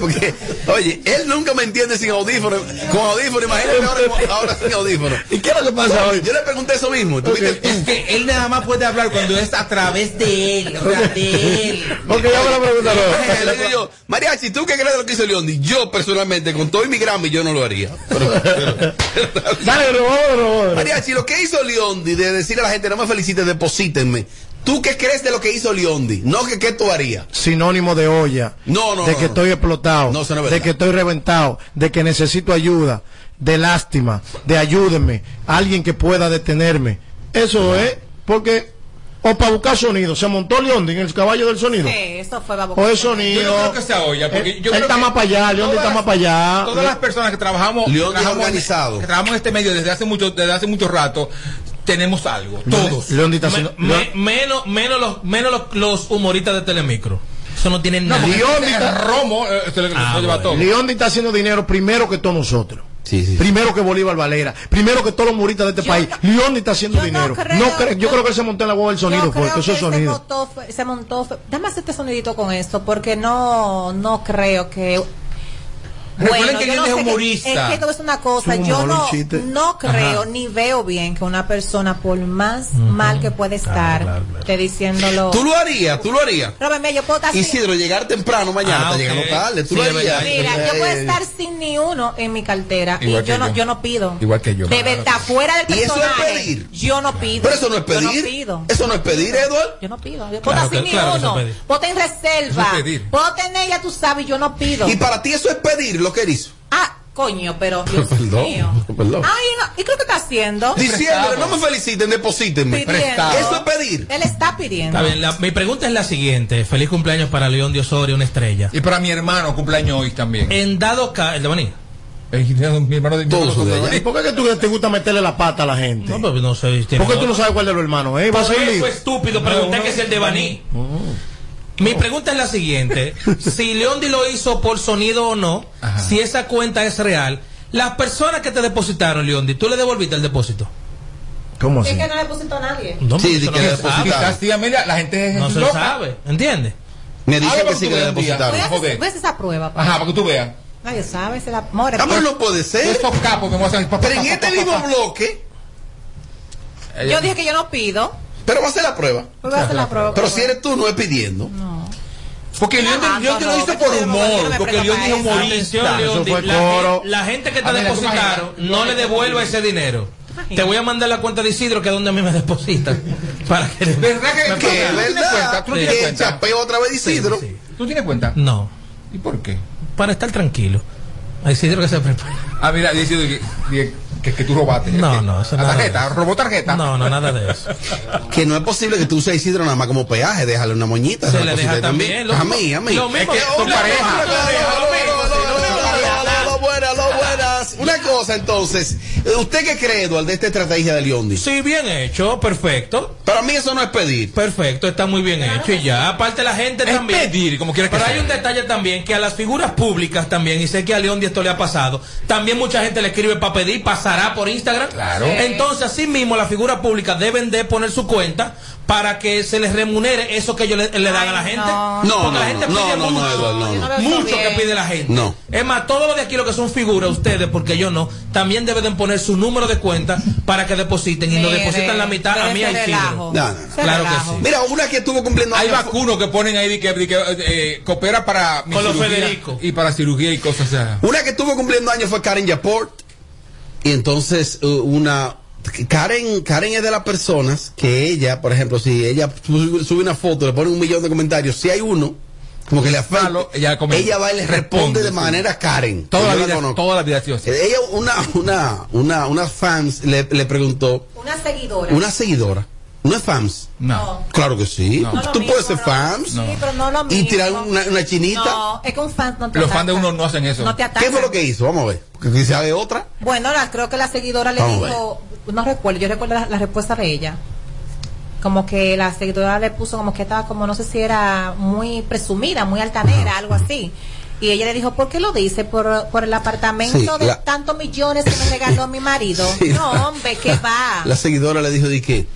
Porque, oye, él nunca me entiende sin audífono. Con audífono, imagínate ahora, ahora sin audífono. ¿Y qué es lo que pasa hoy? Yo le pregunté eso mismo. Es que él nada más puede hablar cuando es a través de él, o sea, de él. Porque ya me lo preguntaron. [laughs] Le digo yo, Mariachi, ¿tú qué crees de lo que hizo Leondi? Yo, personalmente, con todo y mi Grammy, yo no lo haría. Pero- pero- Dale, robó, robó. Mariachi, lo que hizo Leondi de decirle a la gente, no me felicites, deposítenme. ¿Tú qué crees de lo que hizo Leondi? No, que qué tú harías. Sinónimo de olla. No, no, De no, que no. estoy explotado. No, eso no es de que estoy reventado. De que necesito ayuda. De lástima. De ayúdenme. Alguien que pueda detenerme. Eso es porque O para buscar sonido. Se montó Leondi en el caballo del sonido. Sí, eso fue bajo. O el sonido. Yo no creo que sea olla, porque Él- yo él creo está que más para allá, Leondi todas está más para allá. Todas las personas que trabajamos, trabajamos en- organizado. que trabajamos en este medio desde hace mucho, desde hace mucho rato, tenemos algo. Todos. Leondi está haciendo. me- menos menos los, menos los, los humoristas de Telemicro. Eso no tiene No, nada. Leondi el está- Romo eh, se lo, se lo lleva todo. Leondi está haciendo dinero primero que todos nosotros. Sí, sí. Primero que Bolívar Valera, primero que todos los humoristas de este país. Leondi está haciendo yo no dinero. creo- no cre- yo creo que él se montó en la hueá del sonido, Yo creo eso es se sonido. montó, se montó. Dame este sonidito con esto, porque no, no creo que. Recuerden que yo no es humorista. es que esto es una cosa. Es un Yo no, no creo Ajá. ni veo bien que una persona, por más mal que puede estar, esté diciéndolo. Tú lo harías, tú lo harías. Robert, mira, yo puedo estar sin- Isidro, llegar temprano mañana, Ah, está ok. llegando tarde. Tú Sí, lo harías. Mira, yo puedo Eh, estar sin ni uno en mi cartera Igual y yo que no, yo. yo no pido. Igual que yo. De verdad, fuera del ¿Y eso es personaje. pedir? Yo no pido. Pero eso no es Yo pedir. no pido. Eso no es pedir, Edward. Yo no pido. Yo puedo Claro estar que- sin ni claro que uno. Puedo tener reserva. Puedo tener, ya tú sabes, yo no pido. Y para ti eso es pedir lo que él hizo. Ah, coño, pero. [laughs] Dios Perdón, mío. [laughs] perdón. Ay, no. ¿Y creo que está haciendo? Diciéndole, no me feliciten, deposítenme. Pidiendo. Eso es pedir. Él está pidiendo. Está bien, la- mi pregunta es la siguiente. Feliz cumpleaños para León de Osorio, una estrella. Y para mi hermano, cumpleaños hoy también. En dado caso, el de Bani. mi hermano de Todos de. ¿Y por qué que tú te gusta meterle la pata a la gente? No, pues no sé. ¿Por qué tú no sabes cuál de los hermanos es? ¿Va a estúpido, pregunté que es el de Baní. Mi pregunta es la siguiente: [laughs] si Leondi lo hizo por sonido o no, si esa cuenta es real, las personas que te depositaron, Leondi, ¿tú le devolviste el depósito? ¿Cómo Es que no le pusiste a nadie. No, Sí, eso que no le se depositaron. Amelia, la gente es No se loca. sabe, ¿entiendes? Me dicen Hágalo que sí que le depositaron. Hacer esa prueba. Ajá, para que tú veas. Nadie sabe, se la. More, Ah, pero no puede ser. Esos capos que vamos a hacer. pa, pa, Pero en este mismo bloque, Yo dije que yo no pido. Pero va a hacer la prueba. A hacer la prueba. Pero si eres tú, no es pidiendo. Porque León, Ah, León te lo no, hizo no, por no humor. Porque presta León. Atención, humorista. La, coro. gen- la gente que te A ver, ¿tú depositaron no le devuelva ese dinero. Te voy a mandar la cuenta de Isidro, que es donde a mí me depositan. [laughs] Para que ¿Verdad que, que Que pongan- es ¿Tú tienes verdad. cuenta? ¿Tú no Que tienes el cuenta? chapeo otra vez Isidro. Sí, sí. ¿Tú tienes cuenta? No, ¿Y por qué? para estar tranquilo. A Isidro que se prepare. Ah, mira, dice que, que, que, que tú robaste. No, ¿Qué? no, eso La tarjeta, robó tarjeta. No, no, nada de eso. [laughs] Que no es posible que tú uses Isidro nada más como peaje, déjale una moñita. Se le deja también. lo A mí, a mí. Lo mismo Es que que son pareja. Una cosa entonces, ¿usted qué cree, Eduardo, de esta estrategia de Leondi? Sí, bien hecho, perfecto. Para mí eso no es pedir. Perfecto, está muy bien hecho y ya. Aparte la gente Es también. pedir, como quiera que Pero sea. hay un detalle también que a las figuras públicas también, y sé que a León de esto le ha pasado, también mucha gente le escribe para pedir, pasará por Instagram. Claro. Entonces, así mismo las figuras públicas deben de poner su cuenta para que se les remunere eso que ellos le, le dan a la gente. no. No, Porque no, la gente no, pide no, no, mucho, no, mucho que pide la gente. No. Es más, todos los de aquí los que son figuras, ustedes, porque yo no, también deben de poner su número de cuenta para que depositen y nos depositan la mitad a mí a ese Isidro. relajo. No, no. Claro que sí. Mira, una que estuvo cumpliendo Hay vacunos que ponen ahí de que, que, eh, coopera para mi Con los cirugía Federico. y para cirugía y cosas. o sea. Una que estuvo cumpliendo años fue Karen Yaport. Y entonces uh, una Karen, Karen es de las personas que ella, por ejemplo, si ella sube sube una foto, le pone un millón de comentarios, si hay uno, como que le afecta, Malo, ella ella va y le responde, Responde, de sí. manera Karen. Toda la vida, conozco. toda la vida ha sido así. Ella, una, una, una, una fans le, le preguntó, Una seguidora. una seguidora, no es fans. No. Claro que sí. No. No lo Tú mismo, puedes ser no. fans Sí, pero no lo mismo. y tirar una, una chinita. No, es que un fan no te Los fans de uno no hacen eso. No te ataca. ¿Qué fue lo que hizo? Vamos a ver. Porque quizá hay otra. Bueno, la- creo que la seguidora le Vamos dijo, no recuerdo, yo recuerdo la, la respuesta de ella. Como que la seguidora le puso como que estaba como, no sé si era muy presumida, muy altanera, algo así. Y ella le dijo, ¿por qué lo dice? Por, por el apartamento Sí, de la- tantos millones que me regaló mi marido. [laughs] Sí, no, la- hombre, ¿qué va? La seguidora le dijo de que,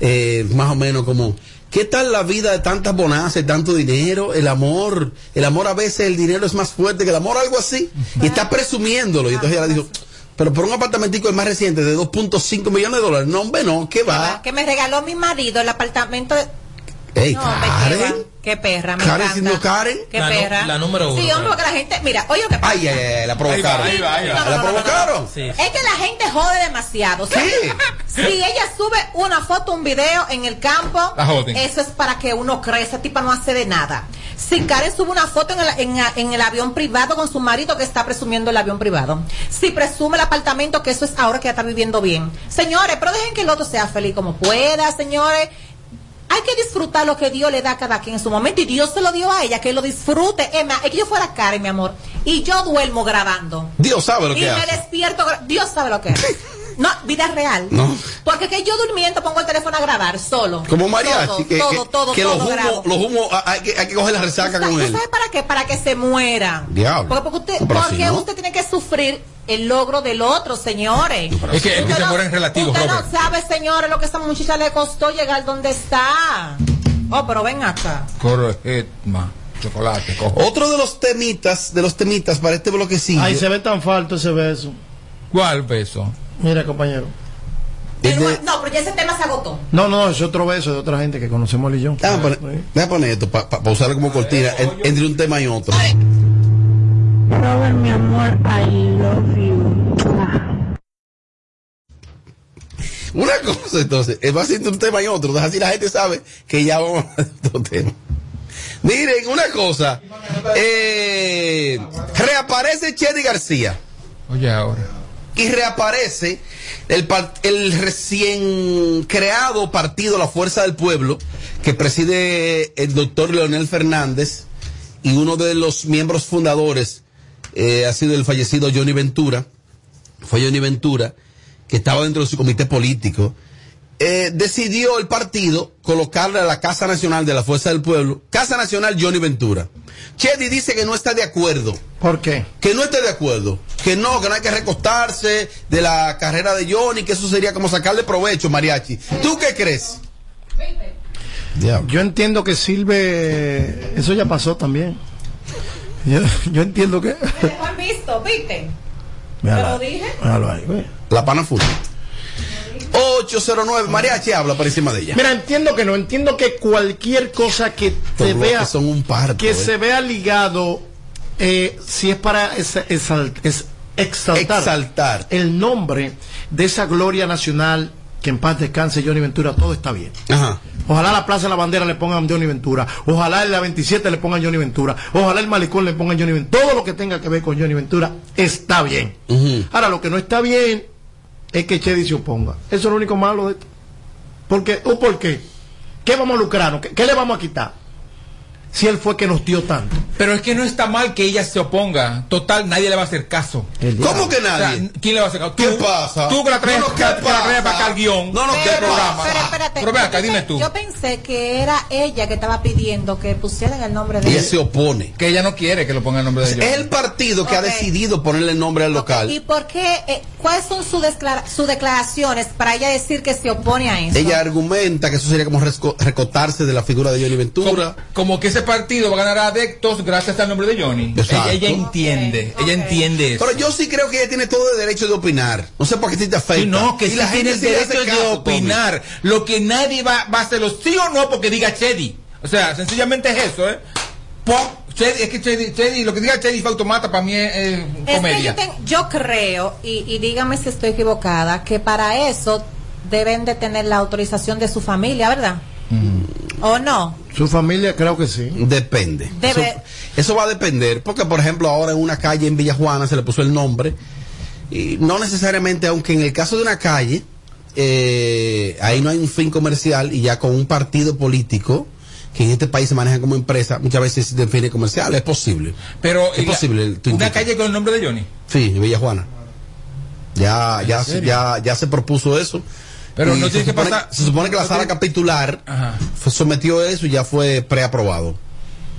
eh, más o menos como, ¿qué tal la vida de tantas bonanzas, tanto dinero? El amor, el amor a veces el dinero es más fuerte que el amor, algo así. Y está presumiéndolo. Y entonces ella le dijo, pero por un apartamentico el más reciente de 2.5 millones de dólares. No, hombre, no, ¿qué va? Que me regaló mi marido el apartamento de... Ey, no. Karen. Qué perra, me Karen encanta. siendo Karen. Qué La perra. la número uno, Sí, hombre, porque la gente, mira, oye lo que pasa. Ay, ay, ay, la provocaron. Ahí va, ahí va, ahí va. No, no, ¿La provocaron? Sí. Es que la gente jode demasiado. ¿Qué? Si ella sube una foto, un video en el campo, La joden. eso es para que uno cree. Esa tipa no hace de nada. Si Karen sube una foto en el, en, en el avión privado con su marido que está presumiendo el avión privado. Si presume el apartamento, que eso es ahora que ella está viviendo bien. Señores, pero dejen que el otro sea feliz como pueda, señores. Hay que disfrutar lo que Dios le da a cada quien en su momento y Dios se lo dio a ella, que lo disfrute. Emma, es que yo fuera Karen, mi amor, y yo duermo grabando. Dios sabe lo y que me hace. despierto, gra- Dios sabe lo que es. [laughs] No, vida real. No. Porque que yo durmiendo pongo el teléfono a grabar solo. Como mariachi, Todo, que, todo, que, todo, que todo los los humos ah, hay, que, hay que coger la resaca con ¿Tú él. sabes para qué? Para que se muera. Diablo. Porque, porque usted, No, porque no. usted tiene que sufrir el logro del otro, señores. Es que, es que se no- mueren relativos, Usted Robert. no sabe, señores, lo que a esta muchacha le costó llegar donde está. Oh, pero ven acá. Correcto, chocolate, cojo. Otro de los temitas, de los temitas para este bloquecillo. Ahí se ve tan falto ese beso. ¿Cuál beso? Mira, compañero. de- No, pero ya ese tema se agotó. No, no, es otro beso de otra gente que conocemos él y yo. Déjame poner, esto para usarlo como cortina en- entre un tema y otro. Robert, mi amor, I love you. Una cosa, entonces, es más entre un tema y otro. Así la gente sabe que ya vamos a otro tema. Miren, una cosa. eh, reaparece Chedi García. Oye, ahora. y reaparece el, par- el recién creado partido La Fuerza del Pueblo, que preside el doctor Leonel Fernández, y uno de los miembros fundadores eh, ha sido el fallecido Johnny Ventura, fue Johnny Ventura, que estaba dentro de su comité político, eh, decidió el partido colocarle a la Casa Nacional de la Fuerza del Pueblo, Casa Nacional Johnny Ventura. Chedi dice que no está de acuerdo. ¿Por qué? Que no esté de acuerdo. Que no, que no hay que recostarse de la carrera de Johnny, que eso sería como sacarle provecho, Mariachi. ¿Tú qué crees? Yo entiendo que sirve. Eso ya pasó también. Yo, yo entiendo que. ¿Lo han visto? ¿Viste? ¿Te lo dije? míralo ahí. La pana full. 809, Mariachi habla por encima de ella. Mira, entiendo que no, entiendo que cualquier cosa que Estos se vea bloques son un parto. que eh. se vea ligado, eh, si es para esa- exal- es- exaltar, Exaltar. el nombre de esa gloria nacional, que en paz descanse Johnny Ventura, todo está bien. Ajá. Ojalá la Plaza de la Bandera le pongan Johnny Ventura. Ojalá en la 27 le pongan Johnny Ventura. Ojalá el Malecón le pongan Johnny Ventura. Todo lo que tenga que ver con Johnny Ventura está bien. Ahora, lo que no está bien es que Chedi se oponga. Eso es lo único malo de esto. Porque, ¿O por qué? ¿Qué vamos a lucrarnos? ¿Qué, qué le vamos a quitar? Si él fue que nos dio tanto. Pero es que no está mal que ella se oponga. Total, nadie le va a hacer caso. ¿Cómo que nadie? O sea, ¿Quién le va a hacer caso? ¿Qué pasa? Tú que la traes, No, no, ¿qué que la traes pasa? para acá al guion No, no, ¿qué programa. Pero espérate. Pero ven acá, dime tú. Yo pensé que era ella que estaba pidiendo que pusieran el nombre de Ella él. se opone. Que ella no quiere que lo ponga el nombre de Es ella. el partido que ha decidido ponerle el nombre al local. ¿Y por qué? eh, ¿Cuáles son sus declara- sus declaraciones para ella decir que se opone a eso? Ella argumenta que eso sería como recotarse de la figura de Johnny Ventura. Como, como que ese partido va a ganar adeptos gracias al nombre de Johnny. Exacto. Ella, ella entiende, ella entiende eso. Pero yo sí creo que ella tiene todo el derecho de opinar. No sé por qué te afecta. Sí, no, que Y sí la tiene el derecho de caso, Tommy. opinar. Lo que nadie va, va a hacerlo sí o no porque diga Chedi. O sea, sencillamente es eso, ¿eh? Chedi- es que Chedi, Chedi, lo que diga Chedi fue automata para mí es, que comedia. yo, ten- yo creo, y, y dígame si estoy equivocada, que para eso deben de tener la autorización de su familia, ¿verdad? ¿O no? Su familia, creo que sí. Depende. Debe- Eso, eso va a depender. Porque, por ejemplo, ahora en una calle en Villajuana se le puso el nombre. Y no necesariamente, aunque en el caso de una calle, eh, ahí no hay un fin comercial y ya con un partido político que en este país se maneja como empresa, muchas veces se define comercial. Es posible. Pero es la- posible. tú una calle con el nombre de Johnny. Sí, en Villajuana. Ya, ya, ya, ya se propuso eso. Pero no tiene que supone- pasar- Se supone que la no sala tiene- capitular Ajá. sometió eso y ya fue preaprobado.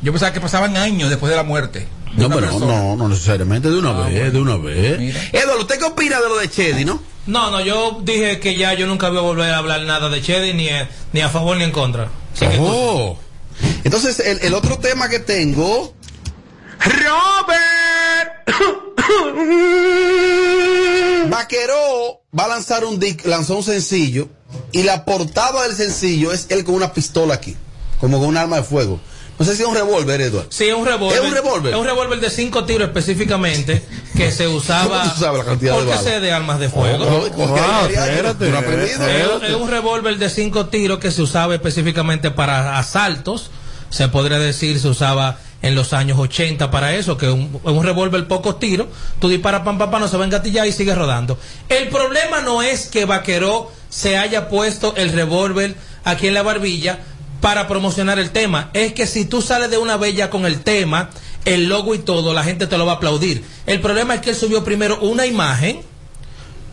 Yo pensaba que pasaban años después de la muerte. de No, pero persona. no, no necesariamente de una Ah, vez, bueno. de una vez. Mira. Eduardo, ¿usted qué opina de lo de Chedi, no? No, no, yo dije que ya yo nunca voy a volver a hablar nada de Chedi, ni, a- ni a favor ni en contra. Así que Oh. Entonces, el, el otro tema que tengo. ¡Robert! [coughs] [coughs] Vaqueró va a lanzar un disc, lanzó un sencillo. Y la portada del sencillo es él con una pistola aquí. Como con un arma de fuego. No sé si es un revólver, Eduardo. Sí, es un revólver. ¿Es un revólver? Es un revólver de cinco tiros específicamente que se usaba. ¿Cómo tú sabes la cantidad de porque balas? sé de armas de fuego. Oh, oh, oh, espérate, no Es un revólver de cinco tiros que se usaba específicamente para asaltos. Se podría decir, se usaba en los años 80 para eso, que un, un revólver pocos tiros, tú disparas pam pam pam, no se va a engatillar y sigue rodando. El problema no es que Vaqueró se haya puesto el revólver aquí en la barbilla, para promocionar el tema. Es que si tú sales de una bella con el tema, el logo y todo, la gente te lo va a aplaudir. El problema es que él subió primero una imagen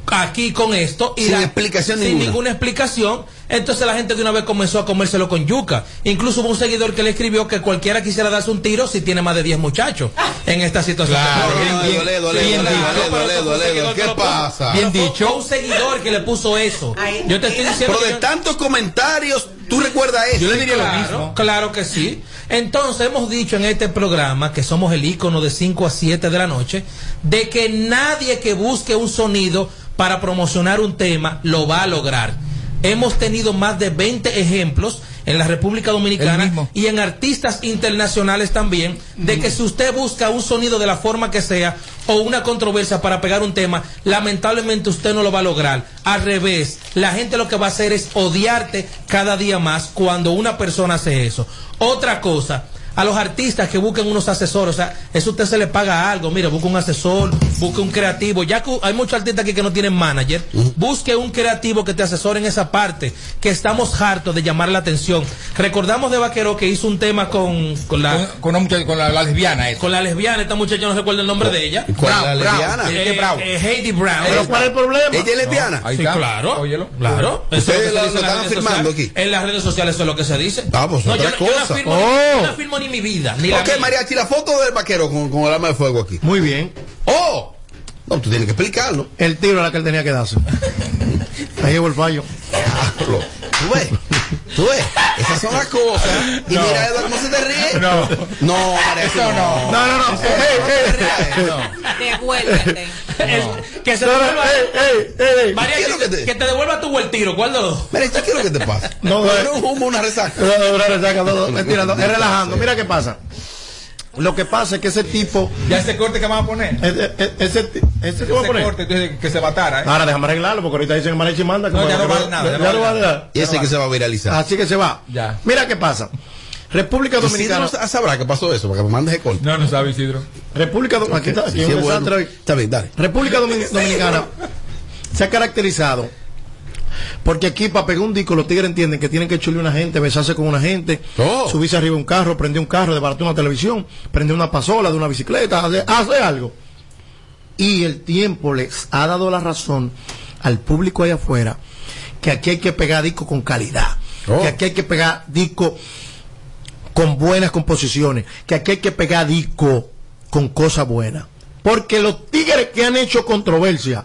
aquí con esto y Sin la- explicación sin ninguna. ninguna explicación entonces la gente de una vez comenzó a comérselo con yuca incluso hubo un seguidor que le escribió que cualquiera quisiera darse un tiro si tiene más de 10 muchachos en esta situación ¿qué lo pasa? Bien dicho un seguidor que le puso eso yo te estoy diciendo Pero de yo- tantos comentarios, ¿tú recuerdas eso? claro, Claro que sí. Entonces hemos dicho en este programa que somos el icono de 5 a 7 de la noche, de que nadie que busque un sonido para promocionar un tema lo va a lograr. Hemos tenido más de 20 ejemplos en la República Dominicana y en artistas internacionales también, de que si usted busca un sonido de la forma que sea o una controversia para pegar un tema, lamentablemente usted no lo va a lograr. Al revés, la gente lo que va a hacer es odiarte cada día más cuando una persona hace eso. Otra cosa, a los artistas que busquen unos asesores, o sea, eso usted se le paga algo, mire, busque un asesor, busque un creativo, ya que hay muchos artistas aquí que no tienen manager, busque un creativo que te asesore en esa parte, que estamos hartos de llamar la atención. Recordamos de Vaquero que hizo un tema con, con la... Con, muchacha- con la, la lesbiana esa. Con la lesbiana, esta muchacha no recuerdo el nombre de ella. ¿Cuál es la lesbiana? Eh, Heidi Brown. eh, Heidi Brown. ¿Pero cuál es el problema? ¿Ella es lesbiana? No, Ahí sí, está. claro. Óyelo. Claro. Eso es lo que se lo dice en las están redes afirmando sociales. aquí. En las redes sociales eso es lo que se dice. Ah, pues no, yo, otra no- yo no cosa. afirmo, Oh. ni, yo no afirmo ni mi vida, ni la ok, mía. Mariachi, la foto del vaquero con, con el arma de fuego aquí. Muy bien. ¡Oh! No, tú tienes que explicarlo. El tiro era que él tenía que darse. [laughs] Ahí llegó el fallo. Diablo. ¿Tú ves? ¿Tú ves? Esas son las cosas. [laughs] Y No. mira, Eduardo, ¿cómo se te ríe? No. No, Eso no. No, no, no. Devuélvete. Que se devuelva. María, ¿Qué es que, te- que te devuelva tu el tiro, ¿cuál de los dos? Mariachi, ¿qué es lo que te pasa? No, No, un humo, una resaca. No, no, no, resaca, no, no, mentira, no, es relajando. Mira qué pasa. Lo que pasa es que ese tipo. Ya ese corte que vamos a poner. Ese, ese, ese, ese que va a Ese poner. corte que, que se matara. ¿eh? Ahora déjame arreglarlo porque ahorita dicen que Mariachi manda. que No, ya que no vale nada, ya no vale vale nada. Y ese que se va a viralizar. Así que se va. Ya. Mira qué pasa. República Dominicana. Isidro sabrá qué pasó eso, para que me mandes el corte. No, no sabe Isidro. República Dominicana. Aquí está, aquí Sí, bueno. Está bien, dale. República Domin- Dominicana se ha caracterizado porque aquí para pegar un disco los tigres entienden que tienen que chulear una gente, besarse con una gente, Oh. subirse arriba de un carro, prender un carro, desbaratar una televisión, prender una pasola de una bicicleta, hacer, hacer algo. Y el tiempo les ha dado la razón al público allá afuera que aquí hay que pegar disco con calidad, Oh. que aquí hay que pegar disco con buenas composiciones, que aquí hay que pegar disco con cosas buenas. Porque los tigres que han hecho controversia,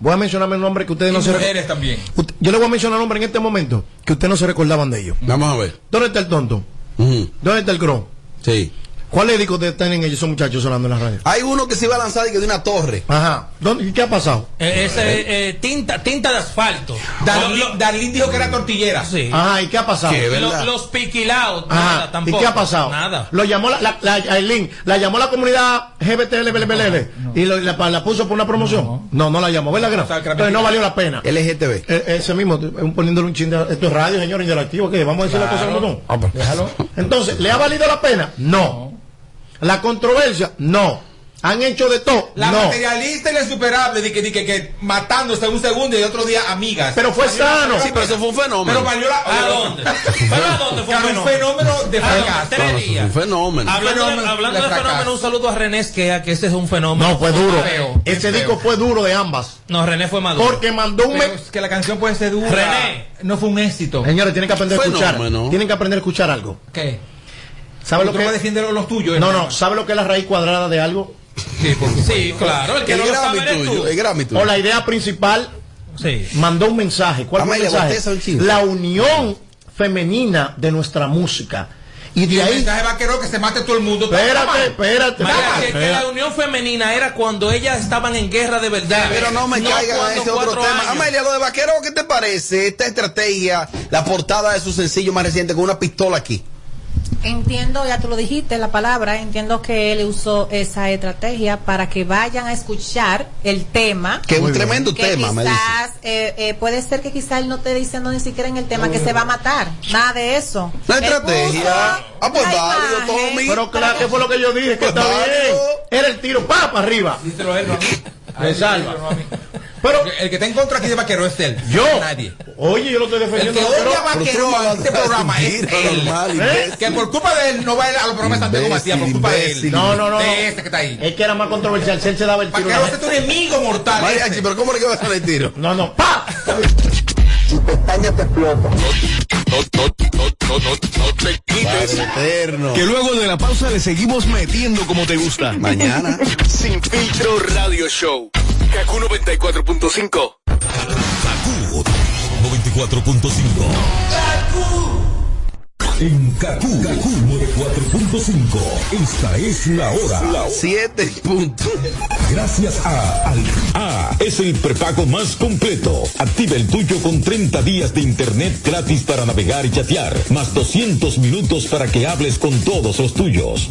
voy a mencionarme el nombre que ustedes no se mujeres también. Yo le voy a mencionar nombre en este momento que ustedes no se recordaban de ellos. Vamos a ver. ¿Dónde está el tonto? ¿Dónde está el gro? Sí. ¿Cuál es disco que tienen ellos, esos muchachos sonando en la radio? Hay uno que se iba a lanzar y que de una torre. Ajá. ¿Dónde, ¿y ¿Qué ha pasado? Eh, ese, eh, tinta, tinta de asfalto. Darlene dijo que era tortillera. Sí. Ajá, ¿y qué ha pasado? ¿Qué? Los, los piquilados, Ajá. nada, ¿Y tampoco. qué ha pasado? Nada. Lo llamó la, la, la, Aileen, la llamó la comunidad GBTLBLBL y lo- la, la puso por una promoción. No, no, la llamó, ¿verdad no? Era Entonces no valió la pena. LGTB. Eh, ese mismo, eh, poniéndole un chin de. Esto es radio, señor, interactivo, que vamos a decir como son. Ah, pues. Déjalo. Entonces, ¿le ha valido la pena? No. ¿La controversia? No. ¿Han hecho de todo? La no. materialista y la insuperable, de que, de que, que matándose un segundo y otro día amigas. Pero fue sano. Sí, pero eso fue un fenómeno. Pero valió la ¿A dónde? [laughs] ¿Pero a dónde fue un un fenómeno? de fracaso. Tres días. Un fenómeno. Hablando, de, fenómeno hablando de de fracaso. fenómeno, un saludo a René Esquea, que ese es un fenómeno. No, fue duro. Feo, Ese feo. disco fue duro de ambas. No, René fue maduro. Porque mandó un. Pero me- es que la canción puede ser dura. René. No fue un éxito. Señores, tienen que aprender a escuchar. Tienen que aprender a escuchar algo. ¿Qué? ¿Sabe lo que vas a defender los tuyos. No, no. ¿Sabe lo que es la raíz cuadrada de algo? Sí, por supuesto. Sí, claro. El que El no lo Grammy sabe eres tú. tuyo. El Grammy tuyo. O la idea principal Sí. mandó un mensaje. ¿Cuál fue el mensaje? La unión femenina de nuestra música. Y Y de el ahí. mensaje vaquero que se mate todo el mundo. Espérate, espérate. María, espérate. que, que la unión femenina era cuando ellas estaban en guerra de verdad. Pero no me caigan a cuando ese otro tema. años. Amelia, lo de vaquero, ¿qué te parece? Esta estrategia, la portada de su sencillo más reciente con una pistola aquí. Entiendo, ya tú lo dijiste, la palabra, entiendo que él usó esa estrategia para que vayan a escuchar el tema. Que es un tremendo que tema, me dice. quizás eh, eh, puede ser que quizás él no esté diciendo ni siquiera en el tema que se va a matar, nada de eso. La estrategia. Ah, pues la válido, Tommy. Pero claro, que fue lo que yo dije, que Pues está bien. Era el tiro, pa, para arriba. Díselo a él, no a mí. A Me salva. A. Pero el que está en contra aquí de Vaquero es él. Yo. Nadie. Oye, yo lo estoy El defendiendo. que odia a Vaquero a este programa es él. normal, ¿Eh? Que por culpa de él no va a ir a los programas de Santiago Matías, por culpa de él. No, no, no. De este que está ahí. Es que era más controversial. Si él se daba el tiro. Vaquero este es tu enemigo mortal. Mariachi, ese. pero ¿cómo le quedas el tiro? No, no. ¡Pa! Tu pestaña te explota. No, no, no, no, no, no te quites. Eterno. Que luego de la pausa le seguimos metiendo como te gusta. Mañana. Sin filtro radio show. Kaku 94.5. Kaku 94.5. En Kaku, Kaku 94.5. Esta es la hora. Siete puntos. Gracias a Al A es el prepago más completo. Activa el tuyo con 30 días de internet gratis para navegar y chatear, más 200 minutos para que hables con todos los tuyos.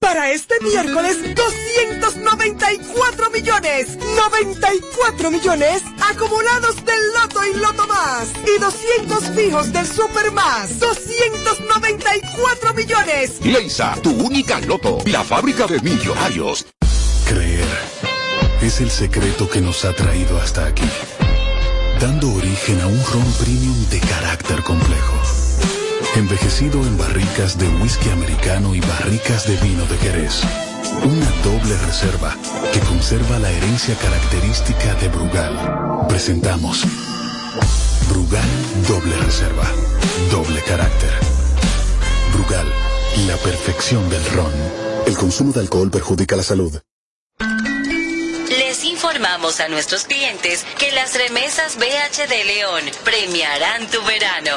Para este miércoles, 294 millones, 94 millones acumulados del Loto y Loto Más. Y 200 fijos del Super Más, 294 millones. Leisa, tu única loto, la fábrica de millonarios. Creer es el secreto que nos ha traído hasta aquí, dando origen a un ron premium de carácter complejo, envejecido en barricas de whisky americano y barricas de vino de Jerez. Una doble reserva que conserva la herencia característica de Brugal. Presentamos Brugal Doble Reserva, doble carácter. Brugal, la perfección del ron. El consumo de alcohol perjudica la salud. Les informamos a nuestros clientes que las remesas BH de León premiarán tu verano.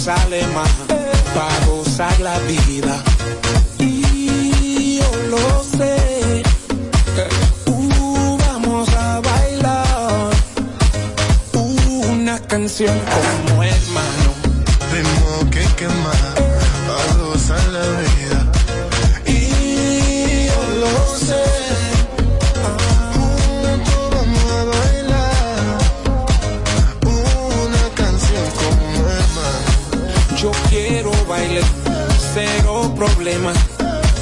Jerusalén, para gozar la vida. Y yo lo sé. Uh, vamos a bailar una canción como hermano. Ritmo que quema, cero problema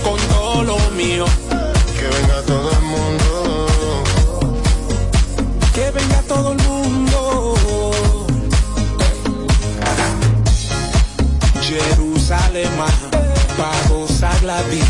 con todo lo mío. Que venga todo el mundo. Que venga todo el mundo. Jerusalén, para gozar la vida.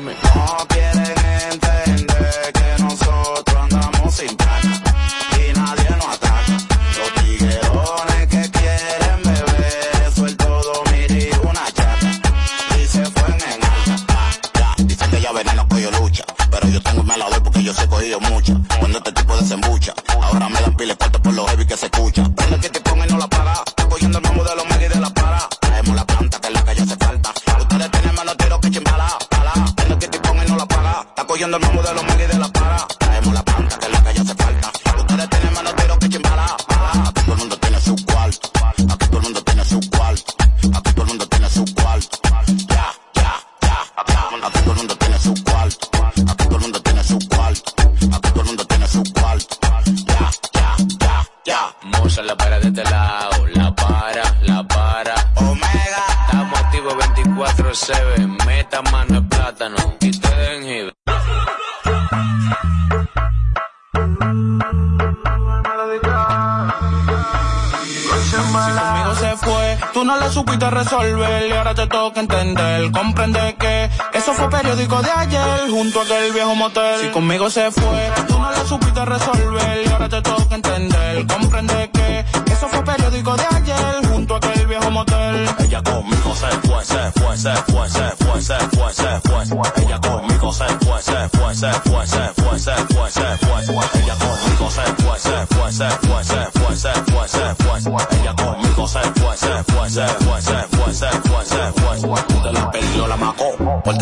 endowment. conmigo se fue. Tú no lo supiste resolver y ahora te toca entender. Comprende que eso fue periódico de ayer junto a aquel viejo motel. Ella conmigo se fue, se fue, se fue, se fue, se fue, se fue. Ella conmigo se fue, se fue, se fue.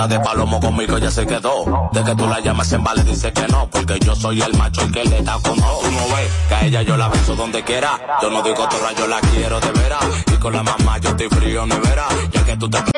De palomo conmigo ya se quedó. De que tú la llamas en vale, dice que no. Porque yo soy el macho el que le da con todo. Tú no ves que a ella yo la beso donde quiera. Yo no digo toda, yo la quiero de veras. Y con la mamá yo estoy frío, nevera. Ya que tú te